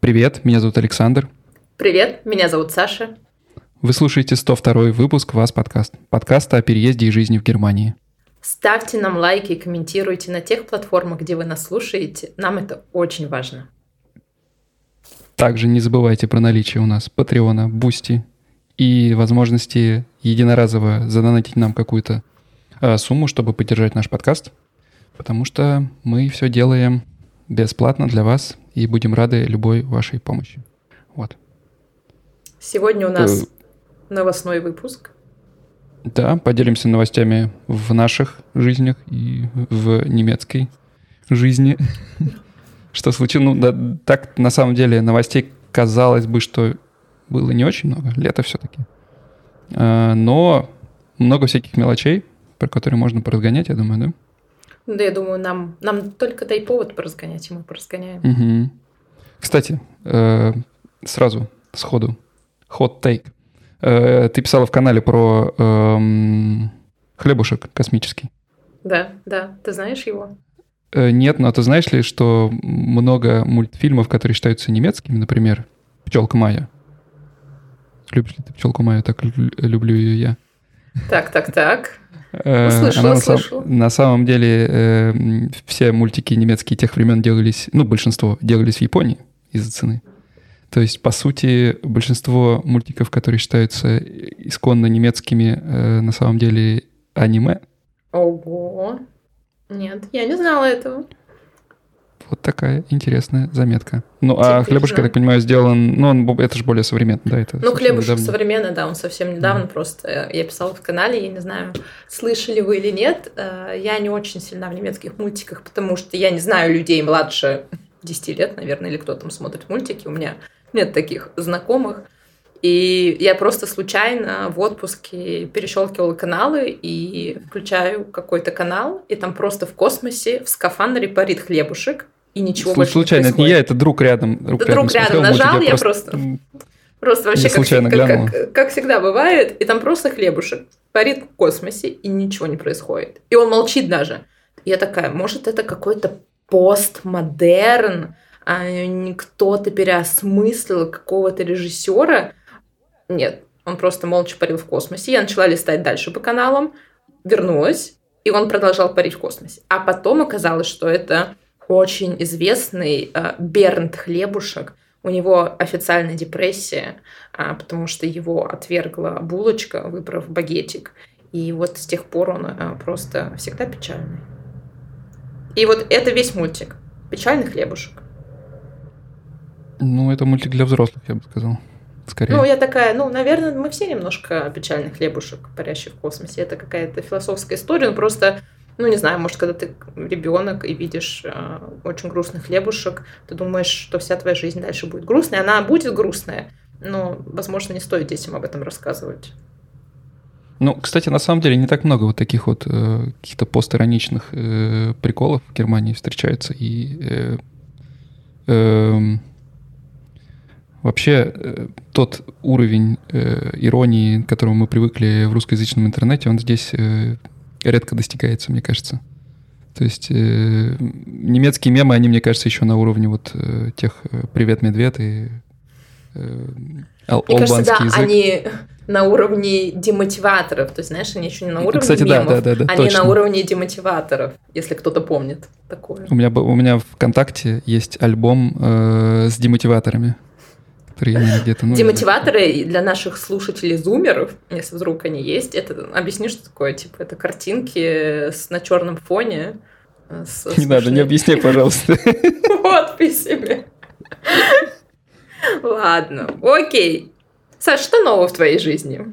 Привет, меня зовут Александр. Привет, меня зовут Саша. Вы слушаете 102 выпуск «Вас подкаст». Подкаста о переезде и жизни в Германии. Ставьте нам лайки и комментируйте на тех платформах, где вы нас слушаете. Нам это очень важно. Также не забывайте про наличие у нас Патреона, Boosty и возможности единоразово задонатить нам какую-то э, сумму, чтобы поддержать наш подкаст, потому что мы все делаем бесплатно для вас и будем рады любой вашей помощи. Вот. Сегодня у нас э... новостной выпуск. Да, поделимся новостями в наших жизнях и в немецкой жизни. Что случилось? Ну, да, так на самом деле новостей казалось бы, что было не очень много. Лето все-таки. А, но много всяких мелочей, про которые можно поразгонять, я думаю, да? Да, я думаю, нам, нам только дай повод поразгонять, и мы поразгоняем. Угу. Кстати, э, сразу, сходу, hot take. Э, ты писала в канале про эм, хлебушек космический. Да, да. Ты знаешь его? Э, нет, но ты знаешь ли, что много мультфильмов, которые считаются немецкими, например, «Пчелка Майя». Любишь ли ты «Пчелку Майю»? Так люблю ее я. Так, так, так. Услышала, Она. На, на самом деле э, все мультики немецкие тех времен делались, ну, большинство делались в Японии из-за цены. То есть, по сути, большинство мультиков, которые считаются исконно немецкими, э, на самом деле аниме. Ого. Нет, я не знала этого. Вот такая интересная заметка. Ну, Теперь а хлебушек, я так понимаю, сделан... Ну, он, это же более современный, да? Это ну, хлебушек недавно. современный, да, он совсем недавно mm. просто... Я писала в канале, я не знаю, слышали вы или нет. Э, я не очень сильна в немецких мультиках, потому что я не знаю людей младше 10 лет, наверное, или кто там смотрит мультики. У меня нет таких знакомых. И я просто случайно в отпуске перещелкивала каналы и включаю какой-то канал, и там просто в космосе в скафандре парит хлебушек, и ничего Слушай, больше случайно, не это не я, это друг рядом. Друг, да, рядом, друг рядом нажал, я просто... Просто вообще как, как, как, как всегда бывает, и там просто хлебушек парит в космосе, и ничего не происходит. И он молчит даже. Я такая, может, это какой-то постмодерн, а кто-то переосмыслил какого-то режиссера. Нет, он просто молча парил в космосе. Я начала листать дальше по каналам, вернулась, и он продолжал парить в космосе. А потом оказалось, что это очень известный э, Бернт Хлебушек. У него официальная депрессия, э, потому что его отвергла булочка, выбрав багетик. И вот с тех пор он э, просто всегда печальный. И вот это весь мультик. Печальный хлебушек. Ну, это мультик для взрослых, я бы сказал. Скорее. Ну, я такая, ну, наверное, мы все немножко печальных хлебушек, парящих в космосе. Это какая-то философская история, но просто, ну, не знаю, может, когда ты ребенок и видишь э, очень грустный хлебушек, ты думаешь, что вся твоя жизнь дальше будет грустной. Она будет грустная, но, возможно, не стоит детям об этом рассказывать. Ну, кстати, на самом деле не так много вот таких вот э, каких-то постироничных э, приколов в Германии встречается. И э, э, Вообще, э, тот уровень э, иронии, к которому мы привыкли в русскоязычном интернете, он здесь э, редко достигается, мне кажется. То есть э, немецкие мемы, они, мне кажется, еще на уровне вот э, тех э, «Привет, медведь» и э, ал- Мне кажется, да, язык. они на уровне демотиваторов. То есть, знаешь, они еще не на уровне Кстати, мемов, да, да, да, да, они точно. на уровне демотиваторов, если кто-то помнит такое. У меня, у меня в ВКонтакте есть альбом э, с демотиваторами которые где-то... Ну, Демотиваторы для наших слушателей-зумеров, если вдруг они есть, это объясни, что такое, типа, это картинки с, на черном фоне. Э, с, не смешными... надо, не объясняй, пожалуйста. Подписями. Ладно, окей. Саш, что нового в твоей жизни?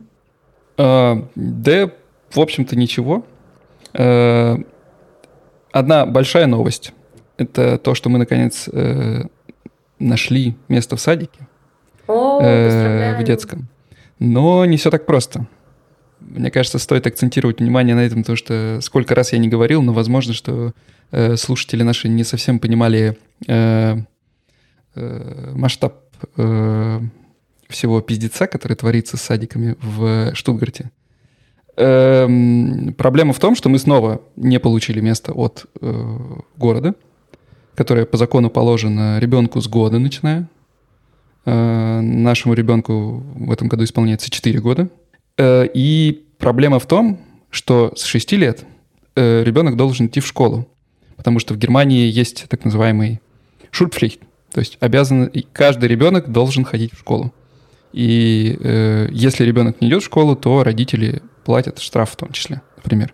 А, да, в общем-то, ничего. А, одна большая новость. Это то, что мы, наконец, э, нашли место в садике. О, э, в детском. Но не все так просто. Мне кажется, стоит акцентировать внимание на этом, потому что сколько раз я не говорил, но возможно, что э, слушатели наши не совсем понимали э, э, масштаб э, всего пиздеца, который творится с садиками в Штутгарте. э, проблема в том, что мы снова не получили место от э, города, которое по закону положено ребенку с года начиная. Э, нашему ребенку в этом году исполняется 4 года. Э, и проблема в том, что с 6 лет э, ребенок должен идти в школу, потому что в Германии есть так называемый Schulpflicht, то есть обязан, каждый ребенок должен ходить в школу. И э, если ребенок не идет в школу, то родители платят штраф в том числе, например.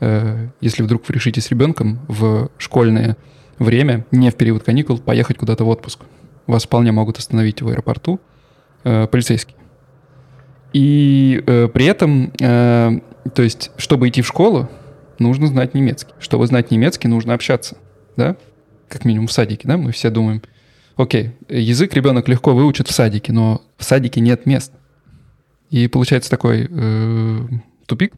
Э, если вдруг вы решите с ребенком в школьное время, не в период каникул, поехать куда-то в отпуск, вас вполне могут остановить в аэропорту э, полицейские. И э, при этом, э, то есть, чтобы идти в школу, нужно знать немецкий. Чтобы знать немецкий, нужно общаться, да? Как минимум в садике, да? Мы все думаем, окей, язык ребенок легко выучит в садике, но в садике нет мест. И получается такой э, тупик,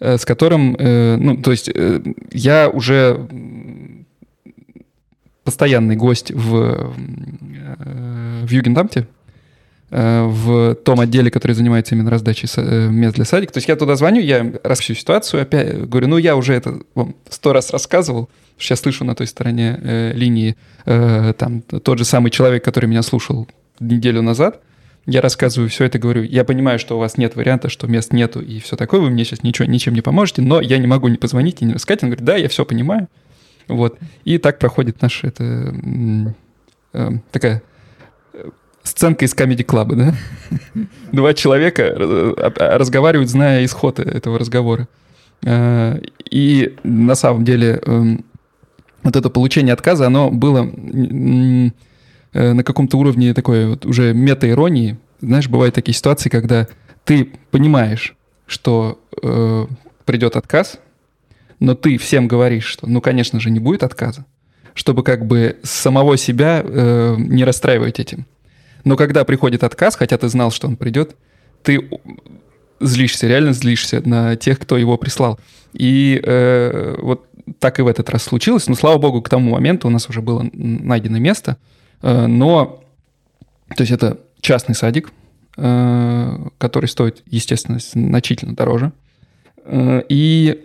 э, с которым, э, ну, то есть э, я уже постоянный гость в, э, в Югендамте, э, в том отделе, который занимается именно раздачей э, мест для садика. То есть я туда звоню, я рассказываю ситуацию, опять говорю, ну я уже это вам сто раз рассказывал, сейчас слышу на той стороне э, линии э, там тот же самый человек, который меня слушал неделю назад, я рассказываю все это, говорю, я понимаю, что у вас нет варианта, что мест нету и все такое, вы мне сейчас ничего, ничем не поможете, но я не могу не позвонить и не рассказать. Он говорит, да, я все понимаю. Вот. И так проходит наша это, э, такая э, сценка из Comedy Club, да? Два человека э, разговаривают, зная исход этого разговора. Э, и на самом деле эм, вот это получение отказа, оно было на каком-то уровне такой вот уже мета-иронии. Знаешь, бывают такие ситуации, когда ты понимаешь, что придет отказ, но ты всем говоришь, что, ну, конечно же, не будет отказа, чтобы как бы самого себя э, не расстраивать этим. Но когда приходит отказ, хотя ты знал, что он придет, ты злишься, реально злишься на тех, кто его прислал. И э, вот так и в этот раз случилось. Но, слава богу, к тому моменту у нас уже было найдено место. Э, но, то есть это частный садик, э, который стоит, естественно, значительно дороже. Э, и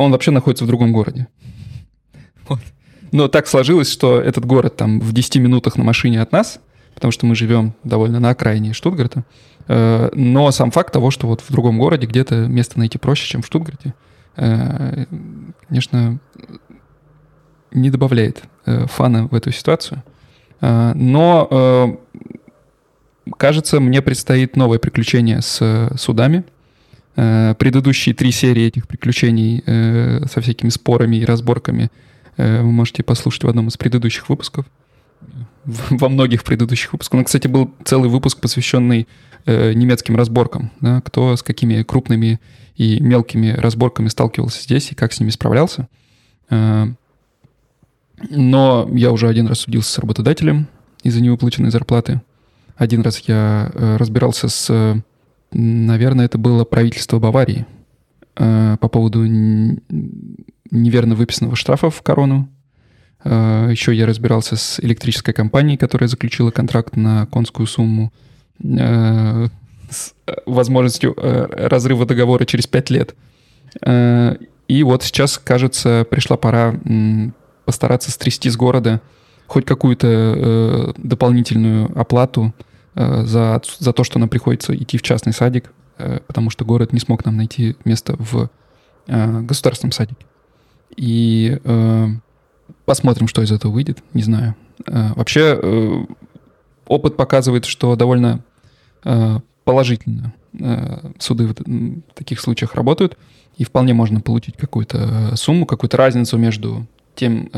он вообще находится в другом городе. Вот. Но так сложилось, что этот город там в 10 минутах на машине от нас, потому что мы живем довольно на окраине Штутгарта. Э, но сам факт того, что вот в другом городе где-то место найти проще, чем в Штутгарте, э, конечно, не добавляет э, фана в эту ситуацию. Но, кажется, мне предстоит новое приключение с судами – Э, предыдущие три серии этих приключений э, со всякими спорами и разборками э, вы можете послушать в одном из предыдущих выпусков. Во многих предыдущих выпусках. Ну, кстати, был целый выпуск, посвященный немецким разборкам. Да, кто с какими крупными и мелкими разборками сталкивался здесь и как с ними справлялся. Но я уже один раз судился с работодателем из-за невыплаченной зарплаты. Один раз я разбирался с Наверное, это было правительство Баварии э, по поводу неверно выписанного штрафа в корону. Э, еще я разбирался с электрической компанией, которая заключила контракт на конскую сумму э, с возможностью разрыва договора через пять лет. И вот сейчас, кажется, пришла пора постараться стрясти с города хоть какую-то дополнительную оплату за, за то, что нам приходится идти в частный садик, э, потому что город не смог нам найти место в э, государственном садике. И посмотрим, что из этого выйдет, не знаю. Вообще, опыт показывает, что довольно положительно суды в таких случаях работают, и вполне можно получить какую-то сумму, какую-то разницу между тем,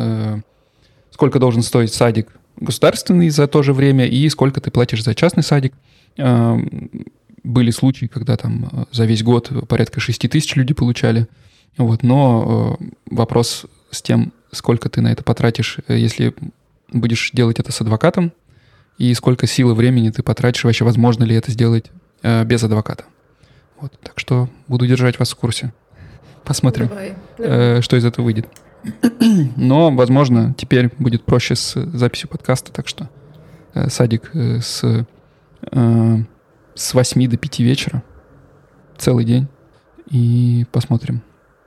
сколько должен стоить садик государственный за то же время и сколько ты платишь за частный садик. А, были случаи, когда там э, за весь год порядка 6 тысяч люди получали. Вот, но э, вопрос с тем, сколько ты на это потратишь, э, если будешь делать это с адвокатом, и сколько сил и времени ты потратишь, вообще возможно ли это сделать без адвоката. Вот, так что буду держать вас в курсе. Посмотрим. Давай. что из этого выйдет. Но, возможно, теперь будет проще с записью подкаста, так что э, садик э, с, э, с 8 до 5 вечера, целый день, и посмотрим.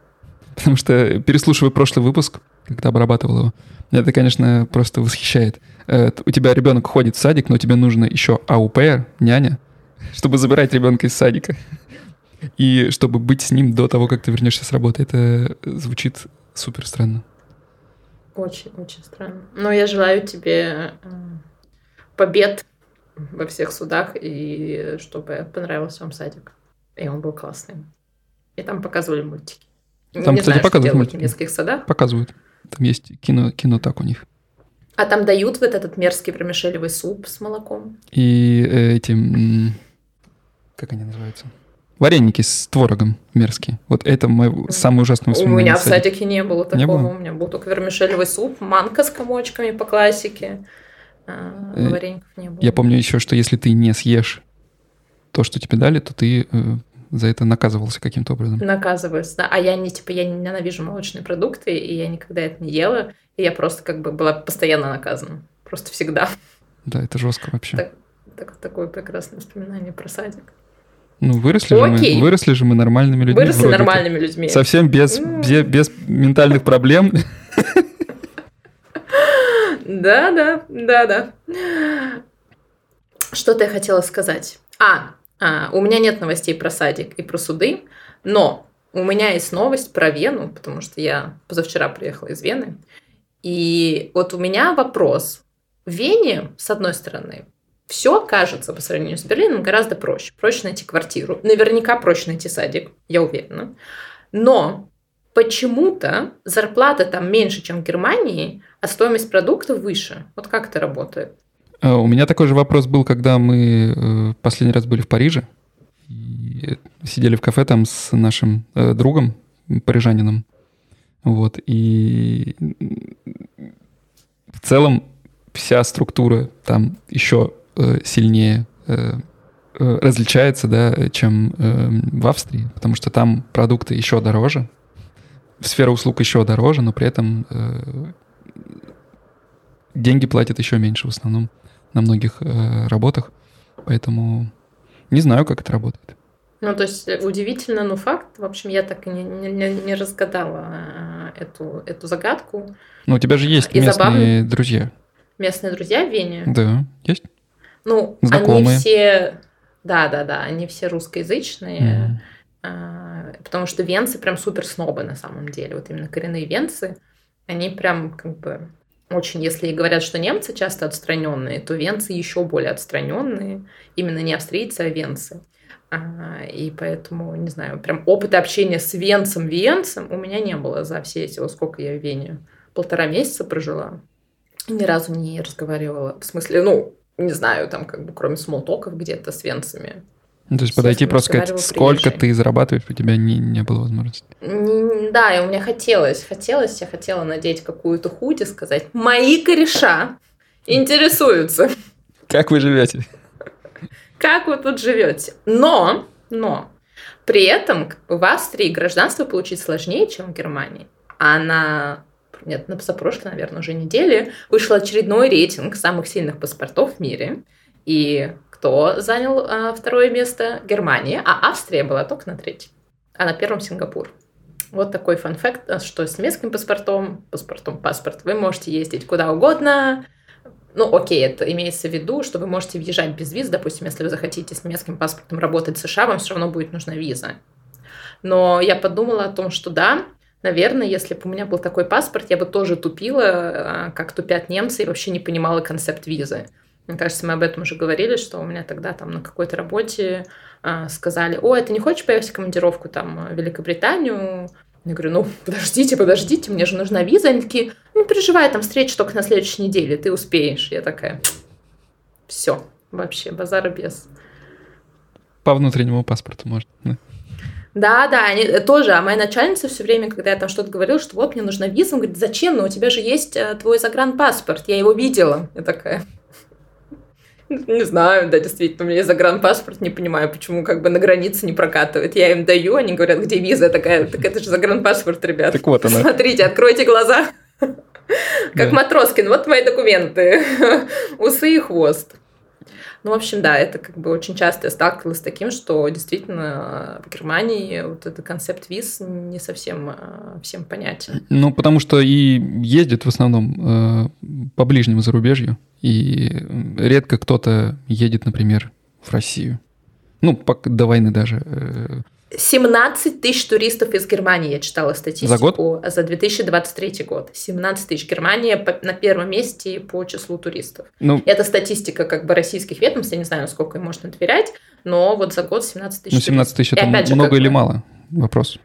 Потому что переслушивая прошлый выпуск, когда обрабатывал его, это, конечно, просто восхищает. Э, у тебя ребенок ходит в садик, но тебе нужно еще АУП, няня, чтобы забирать ребенка из садика. И чтобы быть с ним до того, как ты вернешься с работы. Это звучит супер странно. Очень, очень странно. Но я желаю тебе э, побед во всех судах, и чтобы понравился вам садик. И он был классный. И там показывали мультики. Там, Не кстати, знаю, показывают мультики. в нескольких садах. Показывают. Там есть кино, кино так у них. А там дают вот этот мерзкий промешелевый суп с молоком. И э, эти... Как они называются? Вареники с творогом мерзкие. Вот это мой самый ужасный воспоминание. У меня в садике не было такого. Не было? У меня был только вермишелевый суп, манка с комочками по классике. А, э, вареников не было. Я помню еще, что если ты не съешь то, что тебе дали, то ты э, за это наказывался каким-то образом. Наказываюсь, да. А я не, типа, я ненавижу молочные продукты, и я никогда это не ела. И я просто как бы была постоянно наказана. Просто всегда. Да, это жестко вообще. Так, так, такое прекрасное воспоминание про садик. Ну, выросли же, мы, выросли же мы нормальными людьми. Выросли нормальными людьми. Совсем без, без, без ментальных проблем. Да, да, да, да. Что-то я хотела сказать. А, а, у меня нет новостей про садик и про суды, но у меня есть новость про Вену, потому что я позавчера приехала из Вены. И вот у меня вопрос. В Вене, с одной стороны, все кажется по сравнению с Берлином гораздо проще. Проще найти квартиру. Наверняка проще найти садик, я уверена. Но почему-то зарплата там меньше, чем в Германии, а стоимость продуктов выше. Вот как это работает? Э, у меня такой же вопрос был, когда мы э, последний раз были в Париже. И сидели в кафе там с нашим э, другом, парижанином. Вот, и в целом вся структура там еще э, сильнее э, э, различается, да, чем э, в Австрии, потому что там продукты еще дороже, сфера услуг еще дороже, но при этом э, деньги платят еще меньше в основном на многих э, работах, поэтому не знаю, как это работает. Ну, то есть э, удивительно, но факт. В общем, я так и не, не, не разгадала э, эту, эту загадку. Ну, у тебя же есть и местные забавно... друзья. Местные друзья в Вене? Да, есть. Ну, Знакомые. они все... Да, да, да, они все русскоязычные. Mm. Потому что венцы прям супер снобы на самом деле. Вот именно коренные венцы, они прям как бы очень, если говорят, что немцы часто отстраненные, то венцы еще более отстраненные. Именно не австрийцы, а венцы. А, и поэтому, не знаю, прям опыта общения с венцем-венцем у меня не было за все эти, вот сколько я в Вене, полтора месяца прожила. Ни разу не разговаривала. В смысле, ну, не знаю, там как бы кроме смолтоков где-то с венцами. Ну, то есть подойти просто сказать, сколько ты зарабатываешь, у тебя не, не было возможности. Да, и у меня хотелось, хотелось, я хотела надеть какую-то худи, сказать, мои кореша интересуются. Как вы живете? как вы тут живете. Но, но, при этом в Австрии гражданство получить сложнее, чем в Германии. А на нет, на позапрошлой, наверное, уже неделе вышел очередной рейтинг самых сильных паспортов в мире. И кто занял а, второе место? Германия, а Австрия была только на третьем. А на первом Сингапур. Вот такой фан-факт, что с немецким паспортом, паспортом паспорт, вы можете ездить куда угодно, ну, окей, это имеется в виду, что вы можете въезжать без виз. Допустим, если вы захотите с немецким паспортом работать в США, вам все равно будет нужна виза. Но я подумала о том, что да, наверное, если бы у меня был такой паспорт, я бы тоже тупила, а, как тупят немцы, и вообще не понимала концепт визы. Мне кажется, мы об этом уже говорили, что у меня тогда там на какой-то работе э, сказали, о, ты не хочешь поехать в командировку там в Великобританию? Я говорю, ну, подождите, подождите, мне же нужна виза. Они такие, ну, не переживай, там встреча только на следующей неделе, ты успеешь. Я такая, все, вообще, базара без. По внутреннему паспорту можно, да? Да, да, они э, тоже. А моя начальница все время, когда я там что-то говорила, что вот мне нужна виза, он говорит, зачем? Ну, у тебя же есть э, твой загранпаспорт, я его видела. Я такая, не знаю, да, действительно, у меня есть загранпаспорт, не понимаю, почему как бы на границе не прокатывает. Я им даю, они говорят, где виза? такая, так это же загранпаспорт, ребят. Так вот она. Смотрите, откройте глаза. Как Матроскин, вот мои документы. Усы и хвост. Ну, в общем, да, это как бы очень часто я сталкивалась с таким, что действительно в Германии вот этот концепт виз не совсем э, всем понятен. Ну, потому что и ездят в основном э, по ближнему зарубежью, и редко кто-то едет, например, в Россию. Ну, до войны даже. Э, 17 тысяч туристов из Германии, я читала статистику. За год? За 2023 год. 17 тысяч. Германия на первом месте по числу туристов. Ну, Это статистика как бы российских ведомств, я не знаю, насколько им можно доверять, но вот за год 17 тысяч. Ну, 17 тысяч это же, много или бы... мало? Вопрос.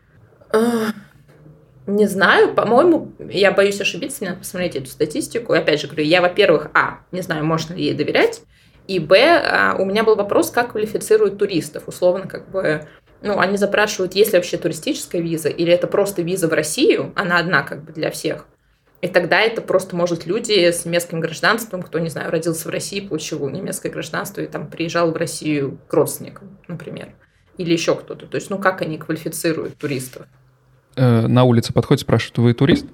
Не знаю, по-моему, я боюсь ошибиться, мне надо посмотреть эту статистику. И опять же говорю, я, во-первых, а, не знаю, можно ли ей доверять, и б, а, у меня был вопрос, как квалифицируют туристов. Условно, как бы ну, они запрашивают, есть ли вообще туристическая виза, или это просто виза в Россию, она одна как бы для всех. И тогда это просто, может, люди с немецким гражданством, кто, не знаю, родился в России, получил немецкое гражданство и там приезжал в Россию к родственникам, например. Или еще кто-то. То есть, ну, как они квалифицируют туристов? Э, на улице подходит, спрашивает, вы турист?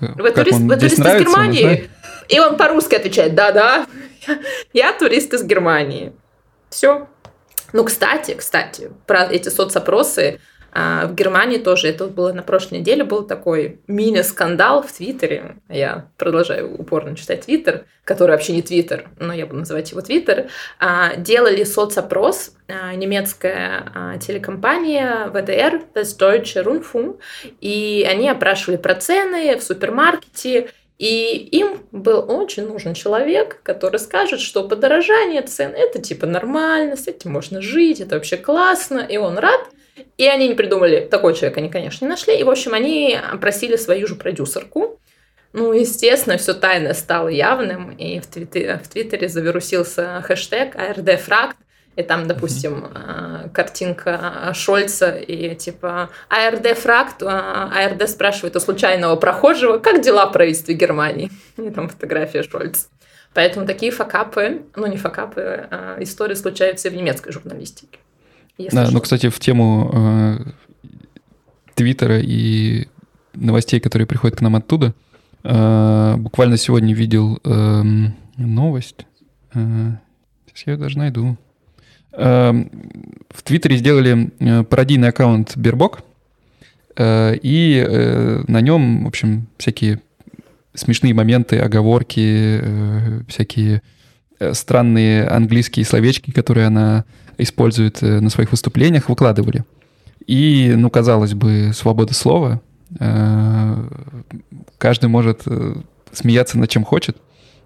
Вы как турист, вы турист из Германии? И он по-русски отвечает, да-да, я турист из Германии. Все. Ну, кстати, кстати, про эти соцопросы а, в Германии тоже, это было на прошлой неделе, был такой мини-скандал в Твиттере. Я продолжаю упорно читать Твиттер, который вообще не Твиттер, но я буду называть его Твиттер. А, делали соцопрос, а, немецкая телекомпания ВДР, Deutsche Rundfunk, и они опрашивали про цены в супермаркете, и им был очень нужен человек, который скажет, что подорожание цен это типа нормально, с этим можно жить, это вообще классно, и он рад. И они не придумали, такой человек они, конечно, не нашли. И, в общем, они опросили свою же продюсерку. Ну, естественно, все тайное стало явным, и в Твиттере, в Твиттере завирусился хэштег ARD-фракт, и там, допустим, mm-hmm. картинка Шольца и типа АРД фракт, АРД спрашивает у случайного прохожего, как дела в правительстве Германии? И там фотография Шольца. Поэтому такие факапы, ну не факапы, а истории случаются и в немецкой журналистике. Да, что. ну, кстати, в тему э, Твиттера и новостей, которые приходят к нам оттуда, э, буквально сегодня видел э, новость. Э, сейчас я ее даже найду. Эм, в Твиттере сделали э, пародийный аккаунт Бербок, э, и э, на нем, в общем, всякие смешные моменты, оговорки, всякие странные английские словечки, которые она использует на своих выступлениях, выкладывали. И, ну, казалось бы, свобода слова. Каждый может смеяться над чем хочет,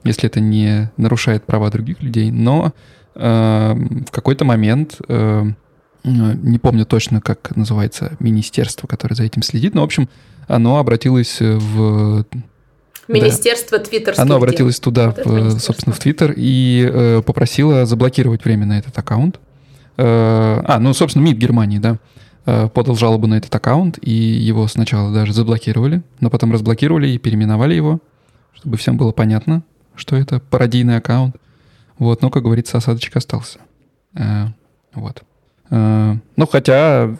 если это не нарушает права других людей, но в какой-то момент, э, не помню точно, как называется министерство, которое за этим следит, но, в общем, оно обратилось в... Министерство да. твиттерских Оно обратилось дел. туда, вот в, собственно, в Твиттер и э, попросило заблокировать временно этот аккаунт. Э, а, ну, собственно, МИД Германии, да, э, подал жалобу на этот аккаунт, и его сначала даже заблокировали, но потом разблокировали и переименовали его, чтобы всем было понятно, что это пародийный аккаунт. Вот, но, как говорится, осадочек остался. Э, вот. Э, ну, хотя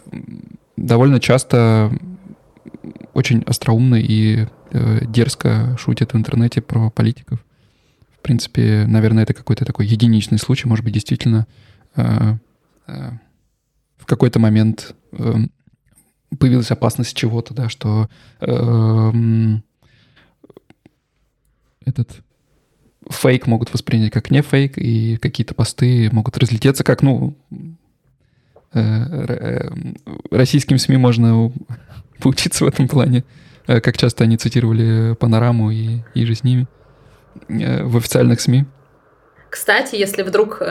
довольно часто очень остроумно и э, дерзко шутят в интернете про политиков. В принципе, наверное, это какой-то такой единичный случай. Может быть, действительно э, э, в какой-то момент э, появилась опасность чего-то, да, что э, этот фейк могут воспринять как не фейк, и какие-то посты могут разлететься как, ну, э, э, российским СМИ можно поучиться в этом плане, э, как часто они цитировали панораму и, и же с ними в официальных СМИ. Кстати, если вдруг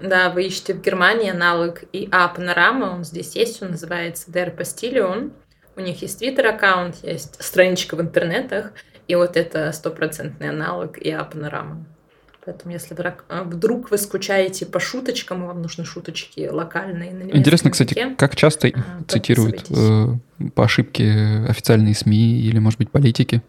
да, вы ищете в Германии аналог ИА Панорама, он здесь есть, он называется Der Postillion. У них есть твиттер-аккаунт, есть страничка в интернетах, и вот это стопроцентный аналог и панорама. Поэтому, если а, вдруг вы скучаете по шуточкам, и вам нужны шуточки локальные на Интересно, кстати, языке, как часто а, цитируют э, по ошибке официальные СМИ или, может быть, политики?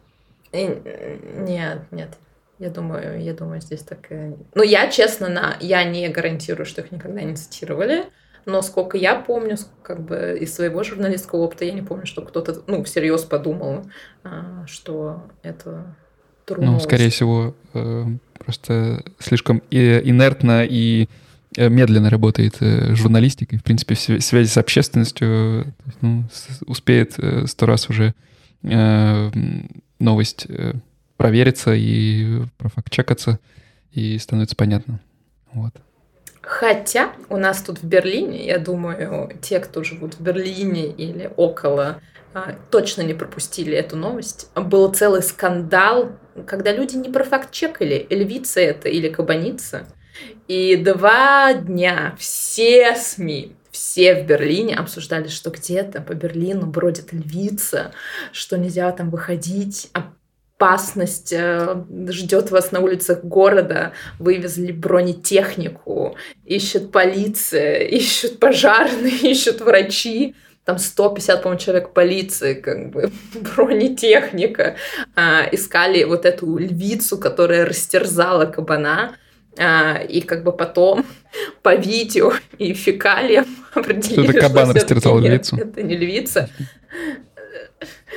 Нет, нет. Я думаю, я думаю, здесь так... Ну, я, честно, на... я не гарантирую, что их никогда не цитировали но сколько я помню, как бы из своего журналистского опыта, я не помню, что кто-то, ну, всерьез подумал, а, что это Ну, скорее всего, э, просто слишком инертно и э, медленно работает э, журналистика. И, в принципе, в связи с общественностью ну, успеет сто раз уже новость провериться и профакт-чекаться, и становится понятно. Вот. Хотя у нас тут в Берлине, я думаю, те, кто живут в Берлине или около, а, точно не пропустили эту новость. Был целый скандал, когда люди не профакт-чекали, львица это или кабаница. И два дня все СМИ, все в Берлине обсуждали, что где-то по Берлину бродит львица, что нельзя там выходить, а опасность э, ждет вас на улицах города, вывезли бронетехнику, ищет полиция, ищут пожарные, ищут врачи, там 150, по-моему, человек полиции, как бы бронетехника, а, искали вот эту львицу, которая растерзала кабана, а, и как бы потом по видео и фекалиям определили, что это кабан растерзал львицу. Это не львица.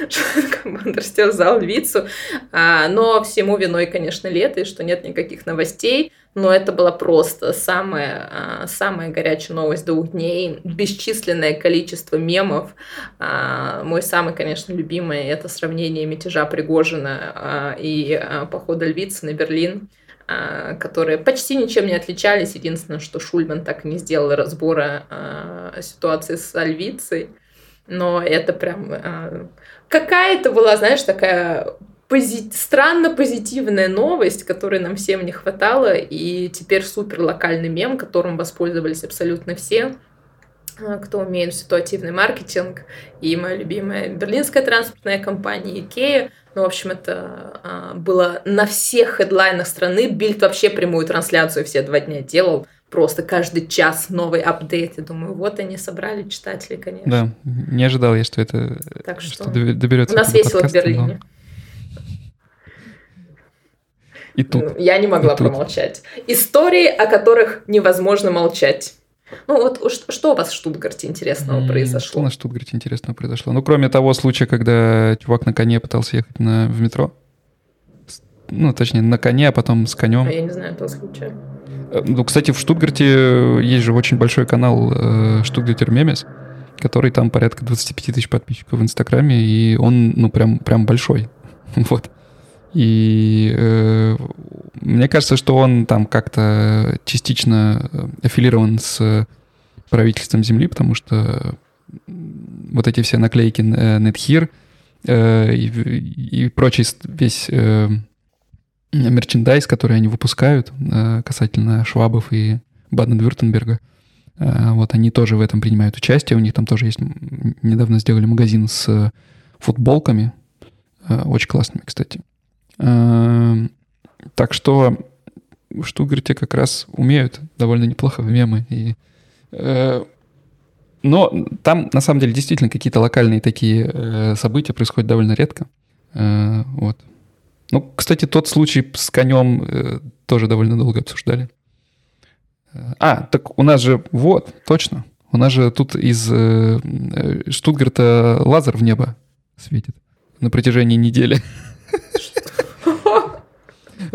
он растерзал львицу. А, но всему виной, конечно, лето, и что нет никаких новостей. Но это была просто самая, а, самая горячая новость двух дней. Бесчисленное количество мемов. А, мой самый, конечно, любимый – это сравнение мятежа Пригожина и похода львицы на Берлин которые почти ничем не отличались. Единственное, что Шульман так и не сделал разбора ситуации с Альвицей. Но это прям какая-то была, знаешь, такая пози- странно позитивная новость, которой нам всем не хватало, и теперь супер локальный мем, которым воспользовались абсолютно все а, кто умеет ситуативный маркетинг, и моя любимая берлинская транспортная компания Икея. Ну, в общем, это а, было на всех хедлайнах страны. Бильд вообще прямую трансляцию все два дня делал просто каждый час новый апдейт. Я думаю, вот они собрали читатели, конечно. Да, не ожидал я, что это так что, что доберется. У нас весело подкаст, в Берлине. Но... И тут. Я не могла и промолчать. Тут. Истории, о которых невозможно молчать. Ну вот что, у вас в Штутгарте интересного произошло? Что на Штутгарте интересного произошло? Ну, кроме того случая, когда чувак на коне пытался ехать на, в метро. Ну, точнее, на коне, а потом с конем. А я не знаю этого случая. Э, ну, кстати, в Штутгарте есть же очень большой канал э, Штутгартер Мемес, который там порядка 25 тысяч подписчиков в Инстаграме, и он, ну, прям, прям большой. вот. И э, мне кажется, что он там как-то частично аффилирован с правительством Земли, потому что вот эти все наклейки NetHear э, и, и прочий весь э, мерчендайз, который они выпускают э, касательно Швабов и Баден-Вюртенберга. Э, вот они тоже в этом принимают участие. У них там тоже есть... Недавно сделали магазин с футболками. Э, очень классными, кстати. Так что в Штутгарте как раз умеют довольно неплохо в мемы. И, но там, на самом деле, действительно какие-то локальные такие события происходят довольно редко. Вот. Ну, кстати, тот случай с конем э, тоже довольно долго обсуждали. Э, а, так у нас же, вот, точно. У нас же тут из э, э Штутгарта лазер в небо светит на протяжении недели.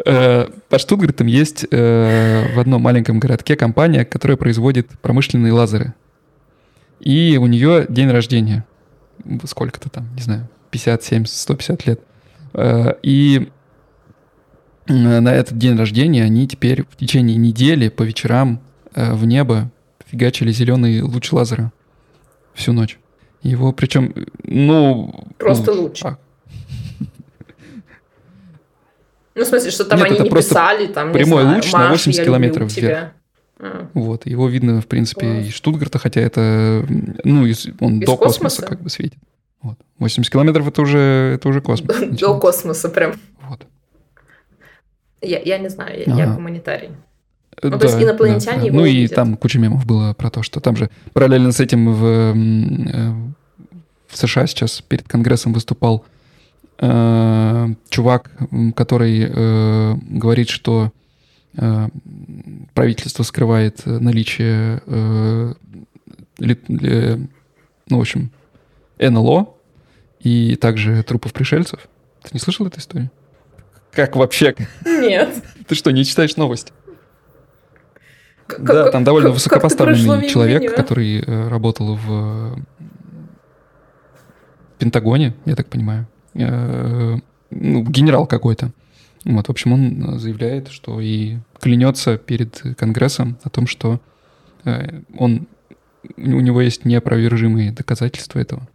Э, По Штутгартам есть в одном маленьком городке компания, которая производит промышленные лазеры. И у нее день рождения. Сколько-то там, не знаю, 50, 70, 150 лет. Э, и э, на этот день рождения они теперь в течение недели по вечерам э, в небо фигачили зеленый луч лазера всю ночь. Его причем, ну... Просто ну, луч. А. Ну, в смысле, что там Нет, они не писали, там, прямой знаю, луч на 80 километров вверх. А. Вот, его видно, в принципе, Класс. из Штутгарта, хотя это, ну, он из до космоса? космоса как бы светит. Вот. 80 километров это уже, это уже космос. До космоса прям. Вот. Я, я не знаю, я, я гуманитарий. Ну, да, то есть инопланетяне да, его Ну и там куча мемов было про то, что там же параллельно с этим в, э, в США сейчас перед Конгрессом выступал э, чувак, который э, говорит, что э, правительство скрывает наличие, э, ли, ли, ну, в общем, НЛО и также трупов пришельцев. Ты не слышал эту историю? Как вообще? Нет. Ты что, не читаешь новости? да, там довольно высокопоставленный человек, который э, работал в Пентагоне, я так понимаю. Э, ну, генерал какой-то. Вот, в общем, он заявляет, что и клянется перед Конгрессом о том, что э, он, у него есть неопровержимые доказательства этого.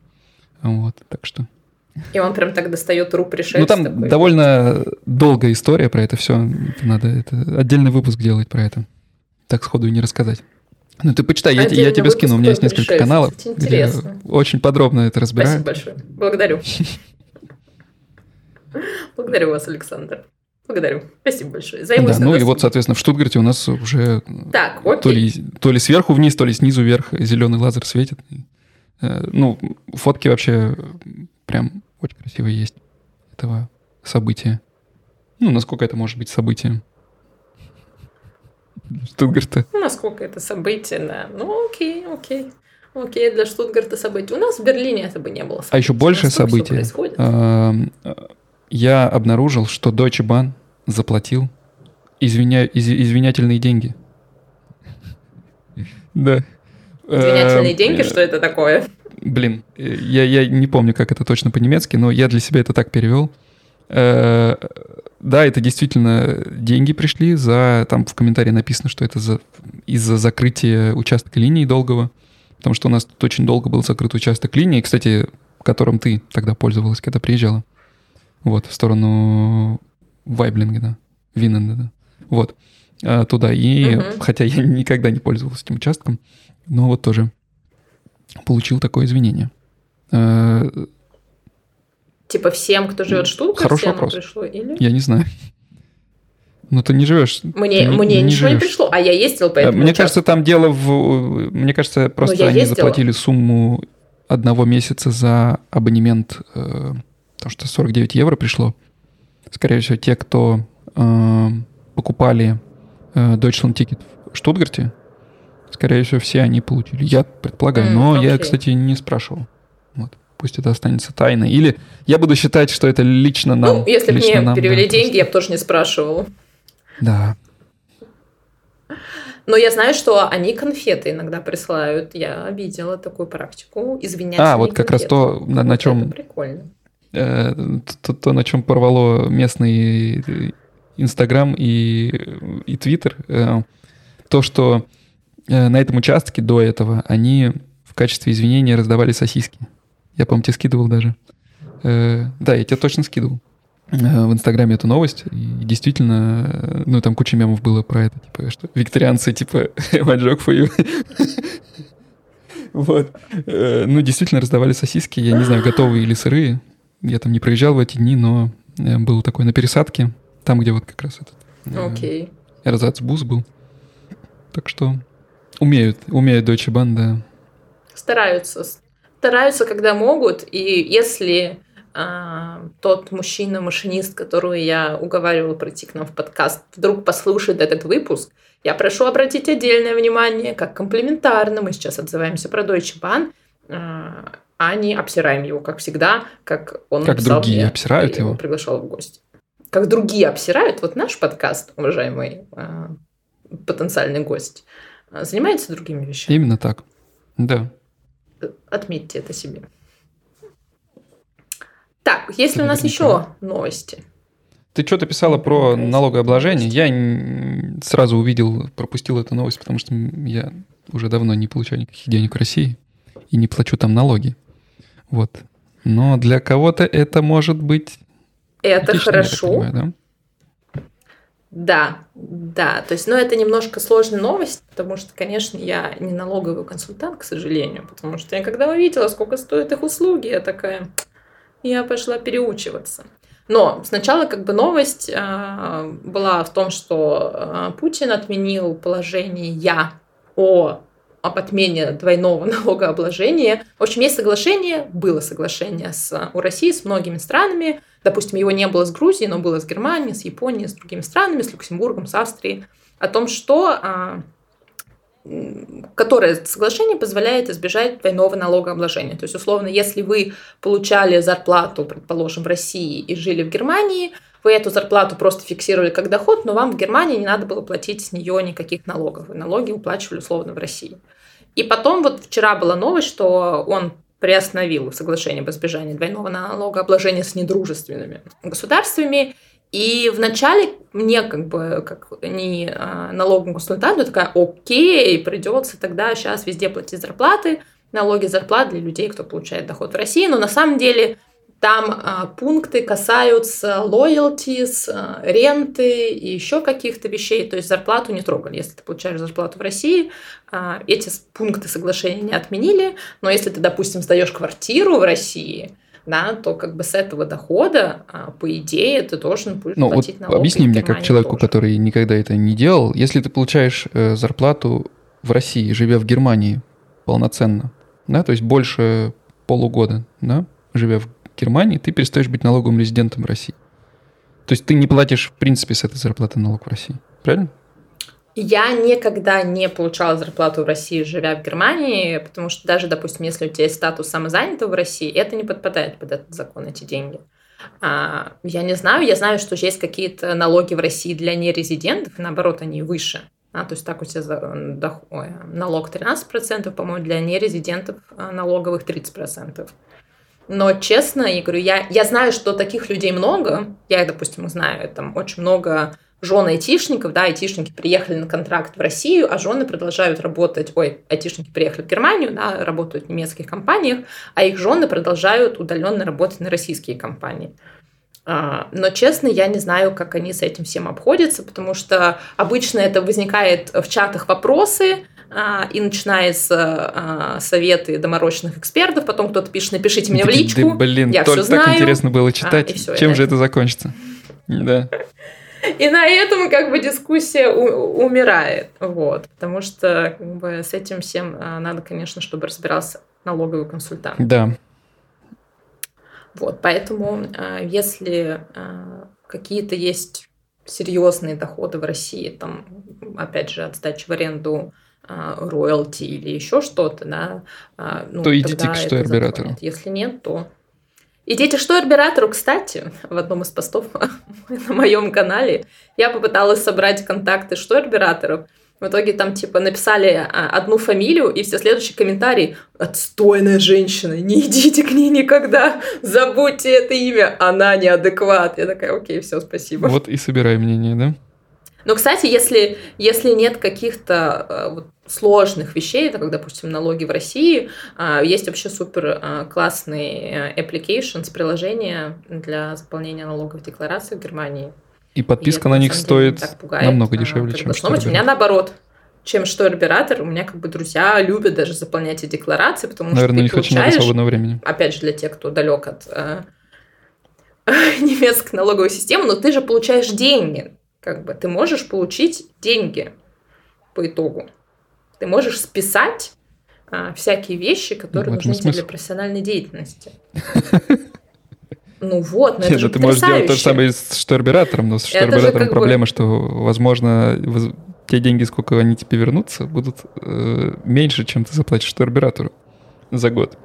Вот, так что... И он прям так достает рук пришельца. Ну, там такой. довольно долгая история про это все. Надо это, отдельный выпуск делать про это. Так сходу и не рассказать. Ну, ты почитай, я, я тебе скину, у меня есть несколько пришельца. каналов, где очень подробно это разбираю. Спасибо большое. Благодарю. Благодарю вас, Александр. Благодарю. Спасибо большое. Займусь да, ну и вот, соответственно, в Штутгарте у нас уже так, то, ли, то ли сверху вниз, то ли снизу вверх зеленый лазер светит. Э, ну, фотки вообще прям очень красивые есть этого события. Ну, насколько это может быть событием? Штутгарта. Ну, насколько это событие, да. Ну, окей, окей. Окей, для Штутгарта событие. У нас в Берлине это бы не было. Событий. А еще больше событий я обнаружил, что Deutsche Bahn заплатил извиня... из... извинятельные деньги. Да. Извинятельные эм, деньги, что это такое? Блин, я, я не помню, как это точно по-немецки, но я для себя это так перевел. Э, да, это действительно деньги пришли за... Там в комментарии написано, что это за, из-за закрытия участка линии долгого. Потому что у нас тут очень долго был закрыт участок линии, кстати, которым ты тогда пользовалась, когда приезжала. Вот, в сторону Вайблингена, Винненда, да. Вот, а, туда. И, угу. хотя я никогда не пользовался этим участком, но вот тоже получил такое извинение. А, типа всем, кто живет в Штутгарте, Хороший вопрос. пришло, или? Я не знаю. Ну, ты не живешь. Мне, ты мне не, ничего живешь. не пришло, а я ездил по этому Мне участку. кажется, там дело в... Мне кажется, просто они ездила. заплатили сумму одного месяца за абонемент э, потому что 49 евро пришло. Скорее всего, те, кто э, покупали э, Deutschland Ticket в Штутгарте, скорее всего, все они получили. Я предполагаю, mm, но okay. я, кстати, не спрашивал. Вот. Пусть это останется тайной. Или я буду считать, что это лично нам. Ну, если бы мне нам, перевели да, деньги, просто... я бы тоже не спрашивал. Да. Но я знаю, что они конфеты иногда присылают. Я видела такую практику. Извиняюсь. А, вот как раз то, на, на чем... Это прикольно. Э, то, то, на чем порвало местный Инстаграм и, и Твиттер, э, то, что э, на этом участке до этого они в качестве извинения раздавали сосиски. Я, по-моему, тебе скидывал даже. Да, я тебе точно скидывал в Инстаграме эту новость. И действительно, ну, там куча мемов было про это, типа, что викторианцы, типа, my joke for you. Вот. Ну, действительно раздавали сосиски, я не знаю, готовые или сырые. Я там не проезжал в эти дни, но э, был такой на пересадке, там, где вот как раз этот okay. э, эрзацбус был. Так что умеют, умеют Deutsche Bahn, да. Стараются. Стараются, когда могут. И если а, тот мужчина-машинист, которого я уговаривала пройти к нам в подкаст, вдруг послушает этот выпуск, я прошу обратить отдельное внимание, как комплементарно мы сейчас отзываемся про Deutsche Bahn, а, а не обсираем его, как всегда, как он Как другие мне, обсирают его. приглашал в гости. Как другие обсирают, вот наш подкаст, уважаемый э, потенциальный гость, занимается другими вещами. Именно так, да. Отметьте это себе. Так, есть ли у нас еще новости? Ты что-то писала про налогообложение. Я сразу увидел, пропустил эту новость, потому что я уже давно не получаю никаких денег в России и не плачу там налоги. Вот. Но для кого-то это может быть... Это отлично, хорошо. Понимаю, да? Да, да. То есть, ну, это немножко сложная новость, потому что, конечно, я не налоговый консультант, к сожалению, потому что я когда увидела, сколько стоят их услуги, я такая, я пошла переучиваться. Но сначала как бы новость э, была в том, что э, Путин отменил положение я о об отмене двойного налогообложения. В общем, есть соглашение, было соглашение с, у России с многими странами. Допустим, его не было с Грузией, но было с Германией, с Японией, с другими странами, с Люксембургом, с Австрией. О том, что а, которое соглашение позволяет избежать двойного налогообложения. То есть, условно, если вы получали зарплату, предположим, в России и жили в Германии, вы эту зарплату просто фиксировали как доход, но вам в Германии не надо было платить с нее никаких налогов. Вы налоги уплачивали условно в России. И потом вот вчера была новость, что он приостановил соглашение об избежании двойного налогообложения с недружественными государствами. И вначале мне как бы, как не а, налоговому консультанту, такая, окей, придется тогда сейчас везде платить зарплаты, налоги зарплат для людей, кто получает доход в России. Но на самом деле там а, пункты касаются loyalties, а, ренты и еще каких-то вещей. То есть зарплату не трогали. Если ты получаешь зарплату в России, а, эти пункты соглашения не отменили. Но если ты, допустим, сдаешь квартиру в России, да, то как бы с этого дохода, а, по идее, ты должен будешь ну, платить вот налоги. Объясни мне, как человеку, тоже. который никогда это не делал, если ты получаешь э, зарплату в России, живя в Германии полноценно, да, то есть больше полугода, да, живя в Германии, ты перестаешь быть налоговым резидентом России. То есть ты не платишь, в принципе, с этой зарплаты налог в России. Правильно? Я никогда не получала зарплату в России, живя в Германии, потому что даже, допустим, если у тебя есть статус самозанятого в России, это не подпадает под этот закон, эти деньги. А, я не знаю, я знаю, что есть какие-то налоги в России для нерезидентов, наоборот, они выше. А, то есть так у тебя доход, налог 13%, по-моему, для нерезидентов а, налоговых 30%. Но честно, я говорю, я, я знаю, что таких людей много. Я, допустим, знаю, там очень много жен айтишников, да, айтишники приехали на контракт в Россию, а жены продолжают работать, ой, айтишники приехали в Германию, да, работают в немецких компаниях, а их жены продолжают удаленно работать на российские компании. А, но, честно, я не знаю, как они с этим всем обходятся, потому что обычно это возникает в чатах вопросы, и начиная с а, советы доморощенных экспертов, потом кто-то пишет, напишите мне в личку, блин, я все знаю. так интересно было читать, а, все, чем же это закончится. Да. И на этом как бы дискуссия у- умирает, вот, потому что как бы с этим всем а, надо, конечно, чтобы разбирался налоговый консультант. Да. Вот, поэтому а, если а, какие-то есть серьезные доходы в России, там, опять же, от сдачи в аренду а, роялти или еще что-то, да, а, ну, то идите к штойербератору. Если нет, то идите к штойербератору. Кстати, в одном из постов на моем канале я попыталась собрать контакты штойербераторов. В итоге там типа написали а, одну фамилию, и все следующие комментарии «Отстойная женщина, не идите к ней никогда, забудьте это имя, она неадекват». Я такая «Окей, все, спасибо». Вот и собирай мнение, да? Но, кстати, если, если нет каких-то вот, сложных вещей, это как, допустим, налоги в России, э, есть вообще супер э, классный applications, приложение для заполнения налоговых деклараций в Германии. И подписка и на них стоит пугает, намного дешевле, чем что У меня наоборот чем что оператор, у меня как бы друзья любят даже заполнять эти декларации, потому Наверное, что ты получаешь, очень много свободного времени. Опять же, для тех, кто далек от э, немецкой налоговой системы, но ты же получаешь деньги. Как бы ты можешь получить деньги по итогу. Ты можешь списать а, всякие вещи, которые ну, нужны тебе для профессиональной деятельности. Ну вот, но это Нет, же ты можешь сделать то же самое с штурбератором, но с штурбератором проблема, бы... что, возможно, те деньги, сколько они тебе вернутся, будут э, меньше, чем ты заплатишь штурбератору за год.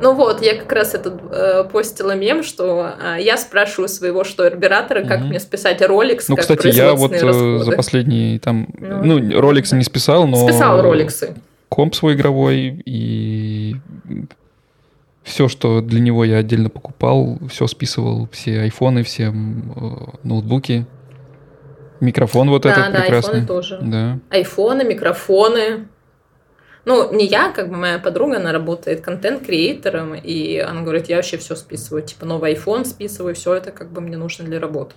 Ну вот, я как раз этот э, постила мем, что э, я спрашиваю своего штойербератора, как mm-hmm. мне списать Rolex, Ну, как кстати, я вот э, расходы. за последние там, ну, ну Rolex не списал, но... Списал Роликсы. Комп свой игровой и все, что для него я отдельно покупал, все списывал, все айфоны, все э, ноутбуки. Микрофон вот да, этот да, прекрасный. айфоны тоже. Да. Айфоны, микрофоны. Ну, не я, как бы моя подруга, она работает контент-креатором, и она говорит, я вообще все списываю, типа новый iPhone списываю, все это как бы мне нужно для работы.